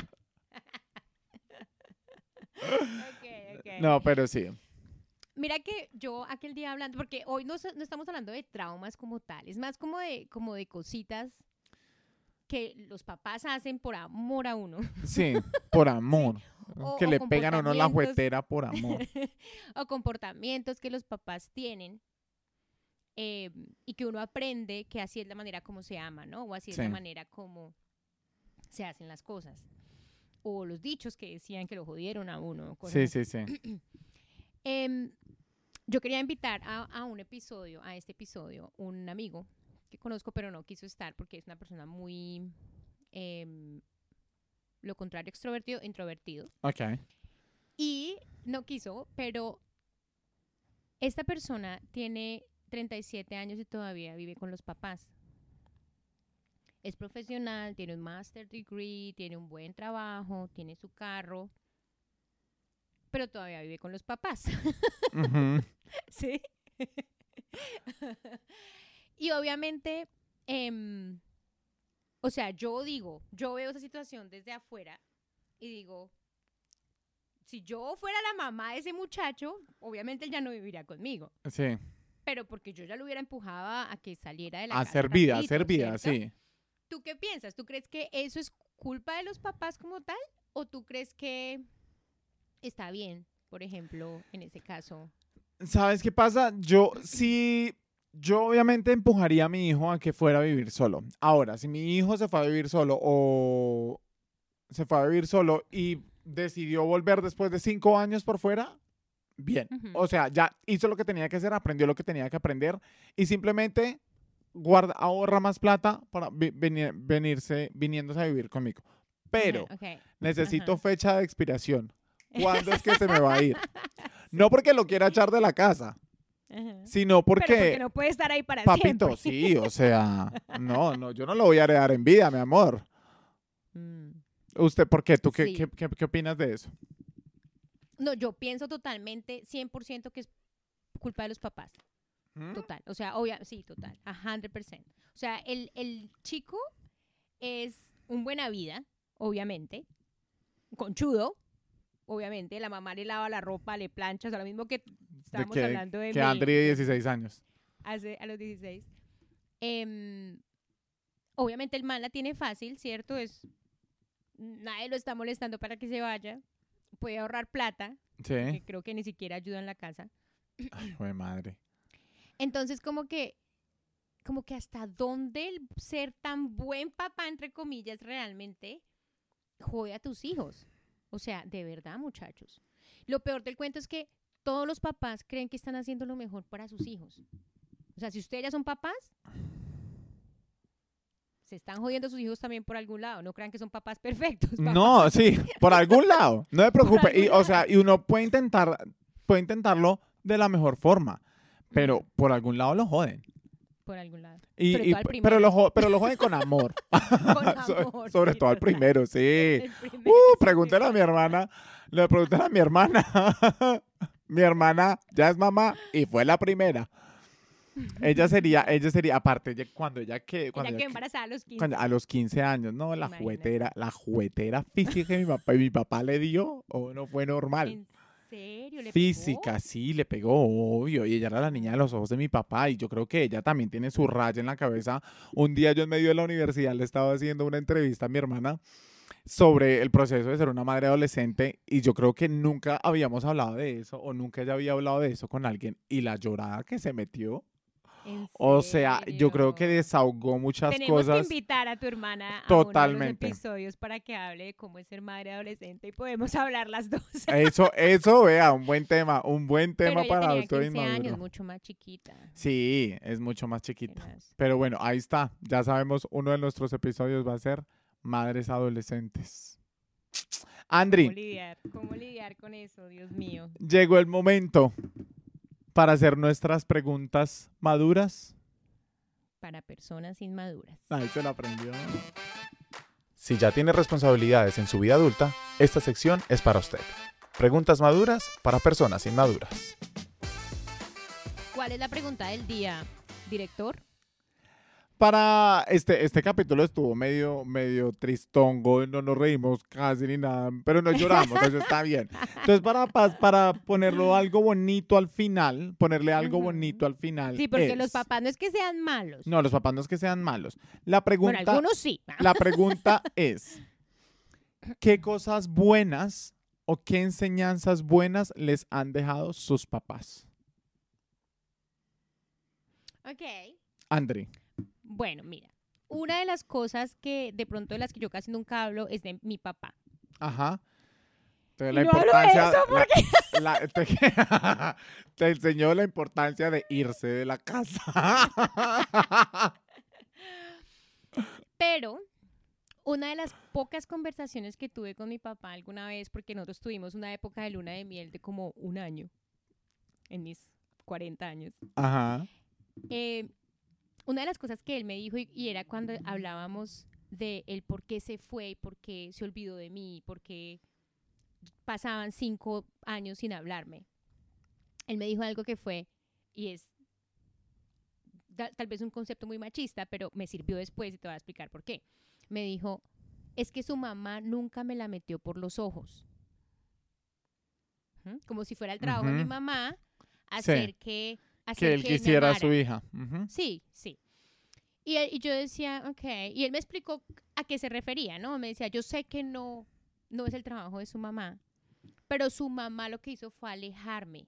No, pero sí. mira que yo aquel día hablando, porque hoy no, no estamos hablando de traumas como tal, es más como de, como de cositas que los papás hacen por amor a uno. Sí, por amor. O- que o le pegan a uno la juetera por amor. o comportamientos que los papás tienen eh, y que uno aprende que así es la manera como se ama, ¿no? O así es la manera como se hacen las cosas. O los dichos que decían que lo jodieron a uno. cosas Sí, sí, sí. Em, yo quería invitar a, a un episodio, a este episodio, un amigo que conozco pero no quiso estar porque es una persona muy, em, lo contrario, extrovertido, introvertido. Ok. Y no quiso, pero esta persona tiene 37 años y todavía vive con los papás. Es profesional, tiene un master degree, tiene un buen trabajo, tiene su carro, pero todavía vive con los papás. Ujú. Sí. y obviamente, em, o sea, yo digo, yo veo esa situación desde afuera y digo, si yo fuera la mamá de ese muchacho, obviamente él ya no viviría conmigo, Sí. pero porque yo ya lo hubiera empujado a, que saliera de la A casa. ser vida, a ser vida, ¿cierto? sí. ¿Tú qué piensas? ¿Tú crees que eso es culpa de los papás como tal? ¿O tú crees que está bien, por ejemplo, en ese caso? ¿Sabes qué pasa? Yo sí, yo obviamente empujaría a mi hijo a que fuera a vivir solo. Ahora, si mi hijo se fue a vivir solo o se fue a vivir solo y decidió volver después de cinco años por fuera, bien. O sea, ya hizo lo que tenía que hacer, aprendió lo que tenía que aprender y simplemente guarda, ahorra más plata para venir- venirse, viniéndose a vivir conmigo. Pero necesito fecha de expiración. ¿Cuándo es que se me va a ir? No porque lo quiera echar de la casa, Ajá. sino Pero porque, porque no puede estar ahí para papito, siempre. sí, o sea, no, no, yo no lo voy a heredar en vida, mi amor. Mm. ¿Usted por qué? ¿Tú qué, Sí. qué, qué- qué opinas de eso? No, yo pienso totalmente, 100% que es culpa de los papás. ¿Mm? Total. O sea, obvia, sí, total. A 100%. O sea, el, el chico es un buena vida, obviamente. Conchudo, obviamente. La mamá le lava la ropa, le plancha. O sea, lo mismo que De estábamos que, hablando de que Andri de 16 años. hace a los 16. Em, obviamente el man la tiene fácil, ¿cierto? Es nadie lo está molestando para que se vaya. Puede ahorrar plata, que Sí. creo que ni siquiera ayuda en la casa. Ay, jue madre. Entonces, como que como que hasta dónde el ser tan buen papá entre comillas realmente jode a tus hijos. O sea, de verdad, muchachos. Lo peor del cuento es que todos los papás creen que están haciendo lo mejor para sus hijos. O sea, si ustedes ya son papás, se están jodiendo sus hijos también por algún lado. No crean que son papás perfectos. papás. No, sí, por algún lado. No me preocupe. Y, o sea, y uno puede intentar, puede intentarlo de la mejor forma, pero por algún lado lo joden. Por algún lado. Y, Sobre y- todo al pero, primero. lo, jo- pero lo joden con amor. Con amor, sobre todo al primero, sí. Primero Uh, pregúntale a mi hermana. Le preguntan a mi hermana. mi hermana ya es mamá y fue la primera. Ella sería, ella sería, aparte, ella- cuando ella que, cuando Ella que- embarazada a los 15. cuando- a los 15 años, no, la Imagínate. juguetera, la juguetera física que mi papá, mi papá le dio, o no fue normal. ¿En serio? ¿Le pegó? Física, sí, le pegó, obvio. Y ella era la niña de los ojos de mi papá. Y yo creo que ella también tiene su raya en la cabeza. Un día yo en medio de la universidad le estaba haciendo una entrevista a mi hermana sobre el proceso de ser una madre adolescente. Y yo creo que nunca habíamos hablado de eso o nunca ella había hablado de eso con alguien. Y la llorada que se metió. ¿En O sea, yo creo que desahogó muchas Tenemos cosas. que invitar a tu hermana Totalmente. a uno de los episodios para que hable de cómo es ser madre adolescente y podemos hablar las dos. Eso, eso, vea, un buen tema, un buen Pero tema ella para adulto 15 años, mucho más chiquita. Sí, es mucho más chiquita. Pero bueno, ahí está. Ya sabemos, uno de nuestros episodios va a ser madres adolescentes. ¿Cómo Andri, lidiar? ¿Cómo lidiar con eso, Dios mío? llegó el momento para hacer nuestras preguntas maduras. Para personas inmaduras. Ahí se la aprendió. Si ya tiene responsabilidades en su vida adulta, esta sección es para usted. Preguntas maduras para personas inmaduras. ¿Cuál es la pregunta del día, director? Para este, este capítulo estuvo medio, medio tristongo, no nos reímos casi ni nada, pero no lloramos, eso está bien. Entonces, para, pa- para ponerlo algo bonito al final, ponerle algo bonito al final. Sí, porque los papás no es que sean malos. No, los papás no es que sean malos. La pregunta, bueno, algunos sí. la pregunta es, ¿qué cosas buenas o qué enseñanzas buenas les han dejado sus papás? Ok. Andri. Bueno, mira. Una de las cosas que de pronto de las que yo casi nunca hablo es de mi papá. Ajá. Entonces, la no hablo de importancia. eso, la- la- te, te enseñó la importancia de irse de la casa. Pero una de las pocas conversaciones que tuve con mi papá alguna vez, porque nosotros tuvimos una época de luna de miel de como un año, en mis 40 años, Ajá. eh, una de las cosas que él me dijo, y, y era cuando hablábamos de el por qué se fue, por qué se olvidó de mí, por qué pasaban cinco años sin hablarme. Él me dijo algo que fue, y es tal vez un concepto muy machista, pero me sirvió después y te voy a explicar por qué. Me dijo, es que su mamá nunca me la metió por los ojos. ¿Mm? Como si fuera el trabajo de mi mamá Sí. hacer que... Que él me quisiera a su hija. Ujú. Sí, sí. Y, él- y yo decía, ok. Y él me explicó a qué se refería, ¿no? Me decía, yo sé que no, no es el trabajo de su mamá, pero su mamá lo que hizo fue alejarme.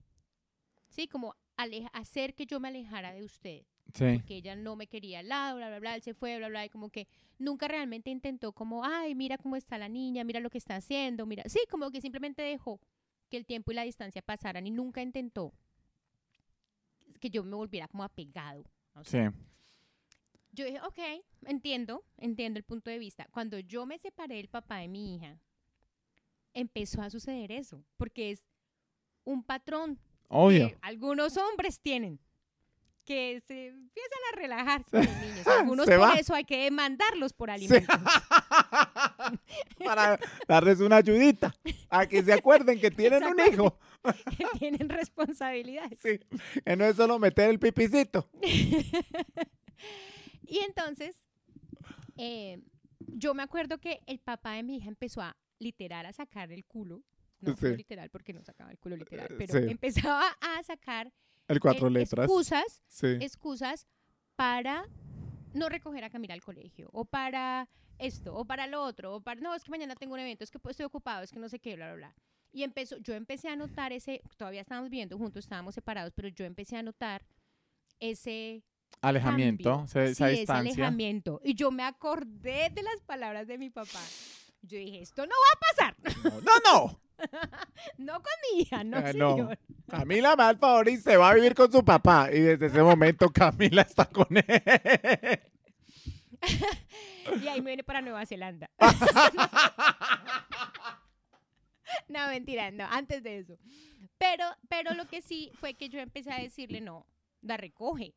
Sí, como aleja- hacer que yo me alejara de usted. Sí. Que ella no me quería al lado, bla, bla, bla. Él se fue, bla, bla. Y como que nunca realmente intentó como, ay, mira cómo está la niña, mira lo que está haciendo, mira. Sí, como que simplemente dejó que el tiempo y la distancia pasaran y nunca intentó que yo me volviera como apegado. Sí. Yo dije, ok, entiendo, entiendo el punto de vista. Cuando yo me separé del papá de mi hija, empezó a suceder eso, porque es un patrón Obvio. que algunos hombres tienen, que se empiezan a relajar con los niños. Algunos por va. eso hay que demandarlos por alimentos. Para darles una ayudita. A que se acuerden que tienen un hijo. que tienen responsabilidades. Sí. Que no es solo meter el pipicito. Y entonces, eh, yo me acuerdo que el papá de mi hija empezó a literal a sacar el culo. No, no Sí. literal porque no sacaba el culo literal, Eh, pero sí. empezaba a sacar El cuatro eh, letras. excusas, Sí. excusas para no recoger a Camila al colegio, o para esto, o para lo otro, o para, no, es que mañana tengo un evento, es que estoy ocupado, es que no sé qué, bla, bla, bla. Y empezó, yo empecé a notar ese, todavía estábamos viviendo juntos, estábamos separados, pero yo empecé a notar ese Alejamiento. se- Esa Sí, ese distancia. alejamiento. Y yo me acordé de las palabras de mi papá. Yo dije, esto no va a pasar. No, no. No con mi hija, no, Eh, no. señor. Camila favor y se va a vivir con su papá. Y desde ese momento Camila está con él. Y ahí me viene para Nueva Zelanda. no, mentira, no, antes de eso. Pero, pero lo que sí fue que yo empecé a decirle, no, la recoge.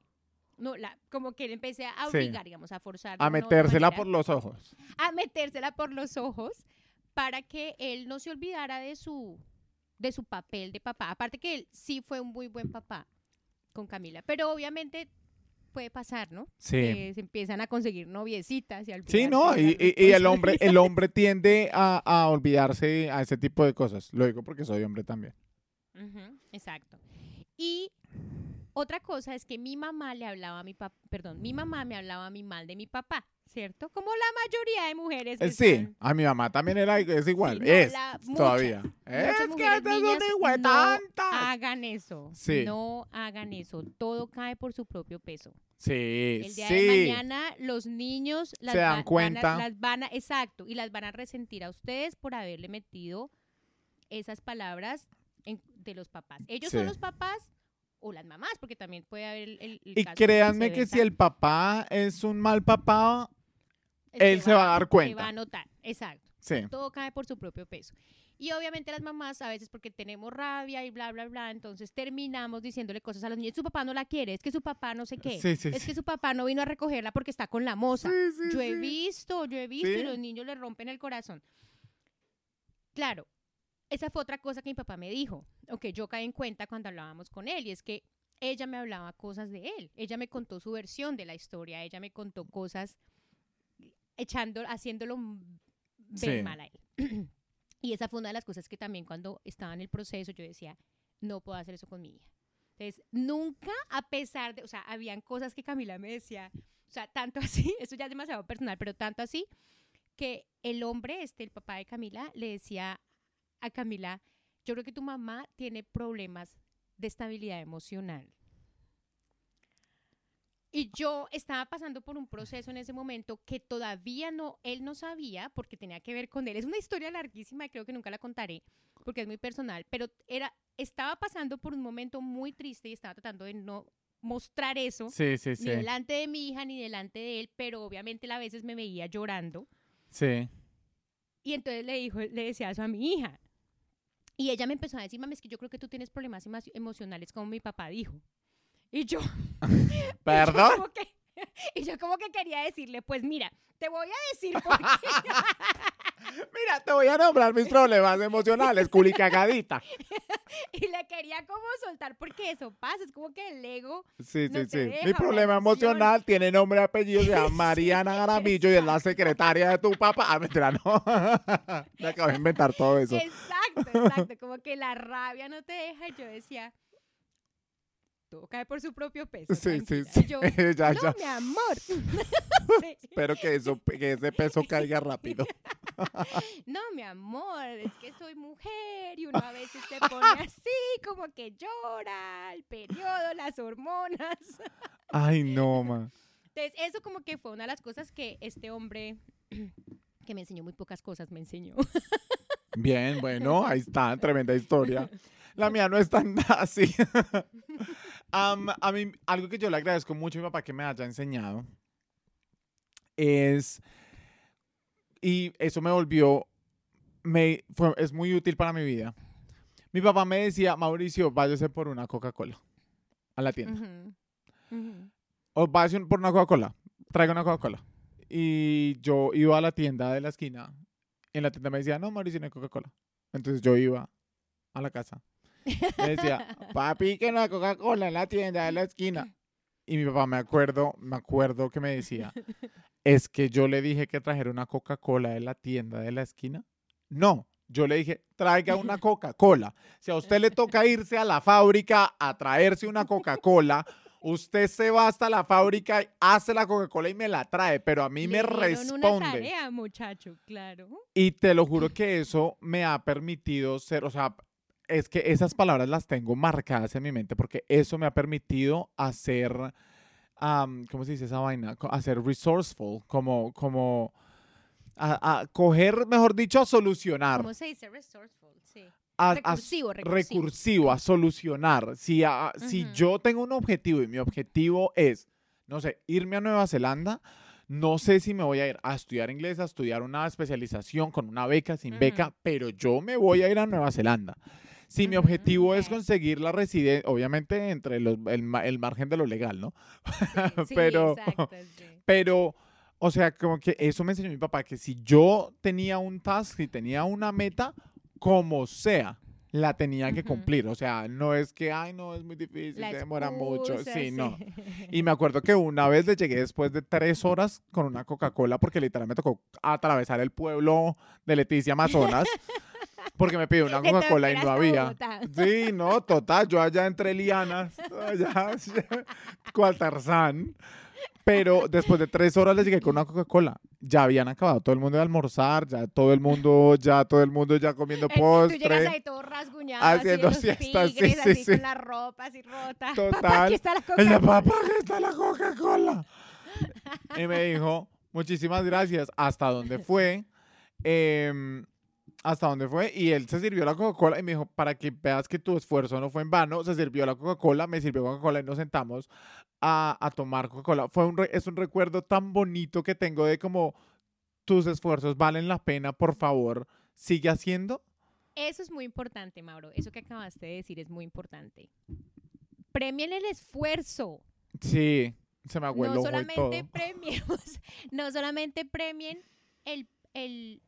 No, la, como que le empecé a Sí. obligar, digamos, a forzar. A metérsela manera. por los ojos. a metérsela por los ojos para que él no se olvidara de su de su papel de papá. Aparte que él sí fue un muy buen papá con Camila, pero obviamente puede pasar, ¿no? Sí. Que se empiezan a conseguir noviecitas y a Sí, no, y, las y- y el hombre, el hombre tiende a, a olvidarse a ese tipo de cosas. Lo digo porque soy hombre también. Exacto. Y otra cosa es que mi mamá le hablaba a mi papá, perdón, mi mamá me hablaba a mí mal de mi papá, ¿cierto? Como la mayoría de mujeres. Eh, que sí, están- a mi mamá también era es igual. Sí, no, es la- todavía. muchas es que estas son niñas, no hagan eso. Sí. No hagan eso. Todo cae por su propio peso. Sí, El día sí. de mañana los niños las Se dan van a- las van a, exacto, y las van a resentir a ustedes por haberle metido esas palabras en- de los papás. Ellos son los papás o las mamás, porque también puede haber el, el- Y caso créanme que si el papá es un mal papá, él se va a dar Se cuenta. va a notar, exacto. sí. todo cae por su propio peso. Y obviamente las mamás a veces porque tenemos rabia y bla, bla, bla, entonces terminamos diciéndole cosas a los niños. Su papá no la quiere, es que su papá no sé qué. Sí, sí, es que su papá no vino a recogerla porque está con la moza. Yo he visto, yo he visto y los niños le rompen el corazón. Claro, esa fue otra cosa que mi papá me dijo, o que yo caí en cuenta cuando hablábamos con él, y es que ella me hablaba cosas de él. Ella me contó su versión de la historia. Ella me contó cosas echando, haciéndolo ver Sí. mal a él. y esa fue una de las cosas que también cuando estaba en el proceso yo decía, no puedo hacer eso con mi hija. Entonces, nunca, a pesar de, o sea, habían cosas que Camila me decía, o sea, tanto así, eso ya es demasiado personal, pero tanto así que el hombre, este, el papá de Camila, le decía a Camila, yo creo que tu mamá tiene problemas de estabilidad emocional. Y yo estaba pasando por un proceso en ese momento que todavía no, él no sabía, porque tenía que ver con él. Es una historia larguísima y creo que nunca la contaré, porque es muy personal, pero era, estaba pasando por un momento muy triste y estaba tratando de no mostrar eso, Sí, sí, ni sí. delante de mi hija, ni delante de él, pero obviamente a veces me veía llorando. Sí. Y entonces le dijo, le decía eso a mi hija. Y ella me empezó a decir, mami, es que yo creo que tú tienes problemas emo- emocionales, como mi papá dijo. Y yo, y yo ¿Perdón? como que- y yo como que quería decirle, pues mira, te voy a decir por qué. Mira, te voy a nombrar mis problemas emocionales, culicagadita. y le quería como soltar porque eso pasa, es como que el ego, Sí, No sí, sí. deja, Mi problema emoción. emocional tiene nombre y apellido, se llama Mariana Garamillo y es la secretaria de tu papá. Ah, mentira, no. Me acabo de inventar todo eso. exacto, exacto, como que la rabia no te deja. Yo decía, cae por su propio peso. Sí, sí, tranquila". sí. Yo, Ya, no, ya. mi amor. Sí. Espero que, eso, que ese peso caiga rápido. No, mi amor, es que soy mujer y uno a veces se pone así, como que llora, el periodo, las hormonas. Ay, no, ma. Entonces, eso como que fue una de las cosas que este hombre, que me enseñó muy pocas cosas, me enseñó. Bien, bueno, ahí está, tremenda historia. La mía no es tan así. Am, a mí, algo que yo le agradezco mucho a mi papá que me haya enseñado es, y eso me volvió, me, fue, es muy útil para mi vida. Mi papá me decía, Mauricio, váyase por una Coca-Cola a la tienda. Ujú, ujú. O váyase por una Coca-Cola, traiga una Coca-Cola. Y yo iba a la tienda de la esquina y en la tienda me decía, no, Mauricio, no hay Coca-Cola. Entonces yo iba a la casa. Me decía, papi, que no hay Coca-Cola en la tienda de la esquina. Y mi papá me acuerdo, me acuerdo que me decía, es que yo le dije que trajera una Coca-Cola de la tienda de la esquina. No, yo le dije, traiga una Coca-Cola. Si a usted le toca irse a la fábrica a traerse una Coca-Cola, usted se va hasta la fábrica, hace la Coca-Cola y me la trae, pero a mí me Le Una responde. tarea, muchacho, claro. Y te lo juro que eso me ha permitido ser, o sea, es que esas palabras las tengo marcadas en mi mente porque eso me ha permitido hacer, am, ¿cómo se dice esa vaina? Hacer resourceful, como, como, a, a coger, mejor dicho, a solucionar. ¿Cómo se dice? Resourceful, sí. a- a- Recursivo, recursivo. recursivo, a solucionar. Si, a- si yo tengo un objetivo y mi objetivo es, no sé, irme a Nueva Zelanda, no sé si me voy a ir a estudiar inglés, a estudiar una especialización con una beca, sin beca, pero yo me voy a ir a Nueva Zelanda. Si mi objetivo es conseguir la residencia, obviamente entre los- el, el margen de lo legal, ¿no? Sí, pero, exacto, sí. pero, o sea, como que eso me enseñó mi papá, que si yo tenía un task, si tenía una meta, como sea, la tenía que cumplir. O sea, no es que, ay, no, es muy difícil, La demora mucho. Sí, no. Y me acuerdo que una vez le llegué después de tres horas con una Coca-Cola, porque literalmente me tocó atravesar el pueblo de Leticia, Amazonas, porque me pidió una Coca-Cola y no había. Sí, no, total, yo allá entre lianas, allá, cual Tarzán. Pero después de tres horas le llegué con una Coca-Cola. Ya habían acabado todo el mundo de almorzar, ya todo el mundo, ya todo el mundo ya comiendo Eh, Tú llegas postre. ahí todo rasguñado, Haciendo así siestas, sí, tigres, sí, así sí. con la ropa así rota. Papá, Total. aquí está la Coca-Cola. papá, está la Coca-Cola. Y me dijo, muchísimas gracias. ¿Hasta dónde fue? Em, ¿Hasta dónde fue? Y él se sirvió la Coca-Cola y me dijo, para que veas que tu esfuerzo no fue en vano, se sirvió la Coca-Cola, me sirvió Coca-Cola y nos sentamos a, a tomar Coca-Cola. Fue un es un recuerdo tan bonito que tengo de como tus esfuerzos valen la pena, por favor, sigue haciendo. Eso es muy importante, Mauro. Eso que acabaste de decir es muy importante. Premien el esfuerzo. Sí, se me abuelo no solamente premiemos, no solamente premien el, el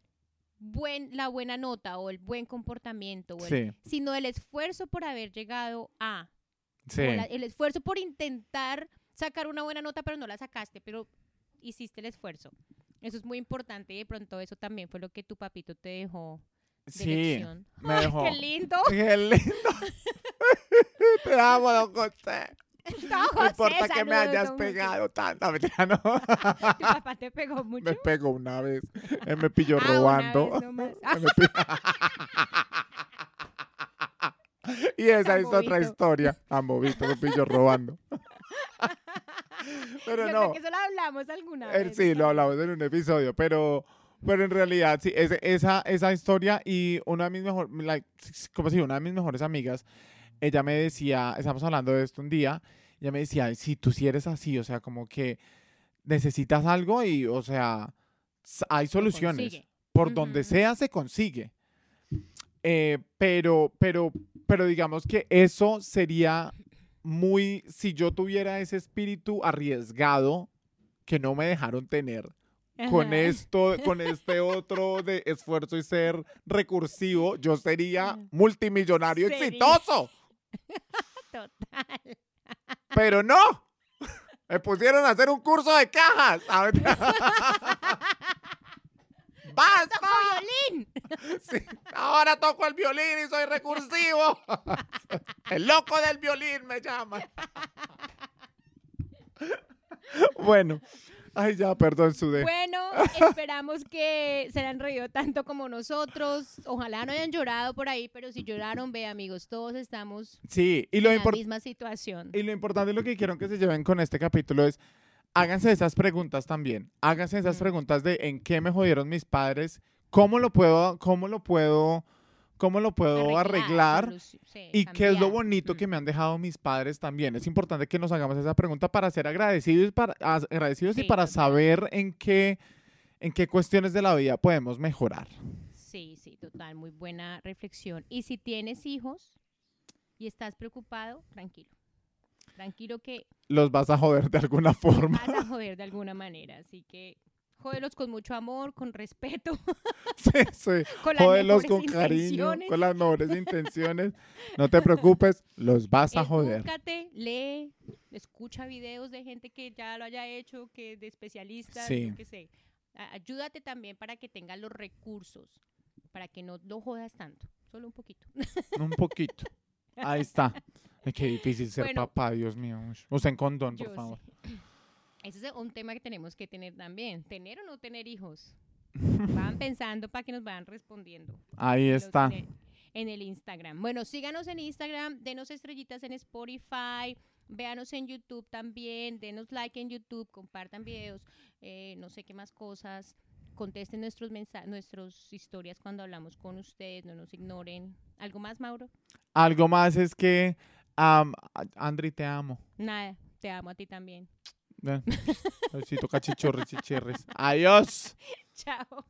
buen, la buena nota o el buen comportamiento, o el- Sí, sino el esfuerzo por haber llegado a Sí. La- el esfuerzo por intentar sacar una buena nota, pero no la sacaste, pero hiciste el esfuerzo. Eso es muy importante y de pronto eso también fue lo que tu papito te dejó de Sí. Me ¡Ay, dejó. qué lindo! Qué lindo. Te amo, don José. No, José, importa que me hayas pegado tanto. mentira, no. Tu papá te pegó mucho. Me pegó una vez. Él me pilló Ah, robando. vez y esa Tan es otra historia. Tan bobito, me pilló robando. Pero Yo no. creo que eso lo hablamos alguna Eh, vez. sí, lo hablamos en un episodio, pero, pero en realidad sí, ese- esa, esa historia y una de mis mejores, like, ¿cómo se dice? Una de mis mejores amigas, ella me decía, estamos hablando de esto un día, ella me decía, si tú sí eres así, o sea, como que necesitas algo y, o sea, hay soluciones. Por donde sea se consigue. Eh, pero, pero, pero digamos que eso sería muy, si yo tuviera ese espíritu arriesgado que no me dejaron tener, con esto, con este otro de esfuerzo y ser recursivo, yo sería multimillonario Sería. exitoso. Total. Pero no. Me pusieron a hacer un curso de cajas. ¡Basta! ¡Toco violín! Sí, ahora toco el violín y soy recursivo. El loco del violín me llama. Bueno, ay ya, perdón, sudé. Bueno, esperamos que se hayan reído tanto como nosotros. Ojalá no hayan llorado por ahí, pero si lloraron, ve amigos, todos estamos Sí, y lo, en la misma situación. y lo importante, lo que quiero que se lleven con este capítulo es, háganse esas preguntas también. Háganse esas preguntas de en qué me jodieron mis padres, cómo lo puedo, cómo lo puedo, cómo lo puedo arreglar. sí, ¿Y qué es lo bonito Mm. que me han dejado mis padres también? Es importante que nos hagamos esa pregunta para ser agradecidos, para, agradecidos y para total. saber en qué, en qué cuestiones de la vida podemos mejorar. Sí, sí, total, muy buena reflexión. Y si tienes hijos y estás preocupado, tranquilo. Tranquilo que Los vas a joder de alguna forma. vas a joder de alguna manera. Así que jódelos con mucho amor, con respeto, Sí, sí. con Jódelos con cariño, con las mejores intenciones. No te preocupes, los vas a joder. Lee, escucha videos de gente que ya lo haya hecho, que de especialistas, Sí. yo qué sé. Ayúdate también para que tengas los recursos, para que no lo jodas tanto, solo un poquito. Un poquito. Ahí está. Qué difícil ser Bueno. papá, Dios mío. Usen condón, por favor. sé. Ese es un tema que tenemos que tener también, tener o no tener hijos. Van pensando para que nos vayan respondiendo. Ahí está. En el Instagram. Bueno, síganos en Instagram, denos estrellitas en Spotify, véanos en YouTube también, denos like en YouTube, compartan videos, eh, no sé qué más cosas, contesten nuestros mensajes, nuestras historias cuando hablamos con ustedes, no nos ignoren. ¿Algo más, Mauro? Algo más es que, a- Andri, te amo. Nada, te amo a ti también. Ven. Besito, cachichorres, chichirres. Adiós. Chao.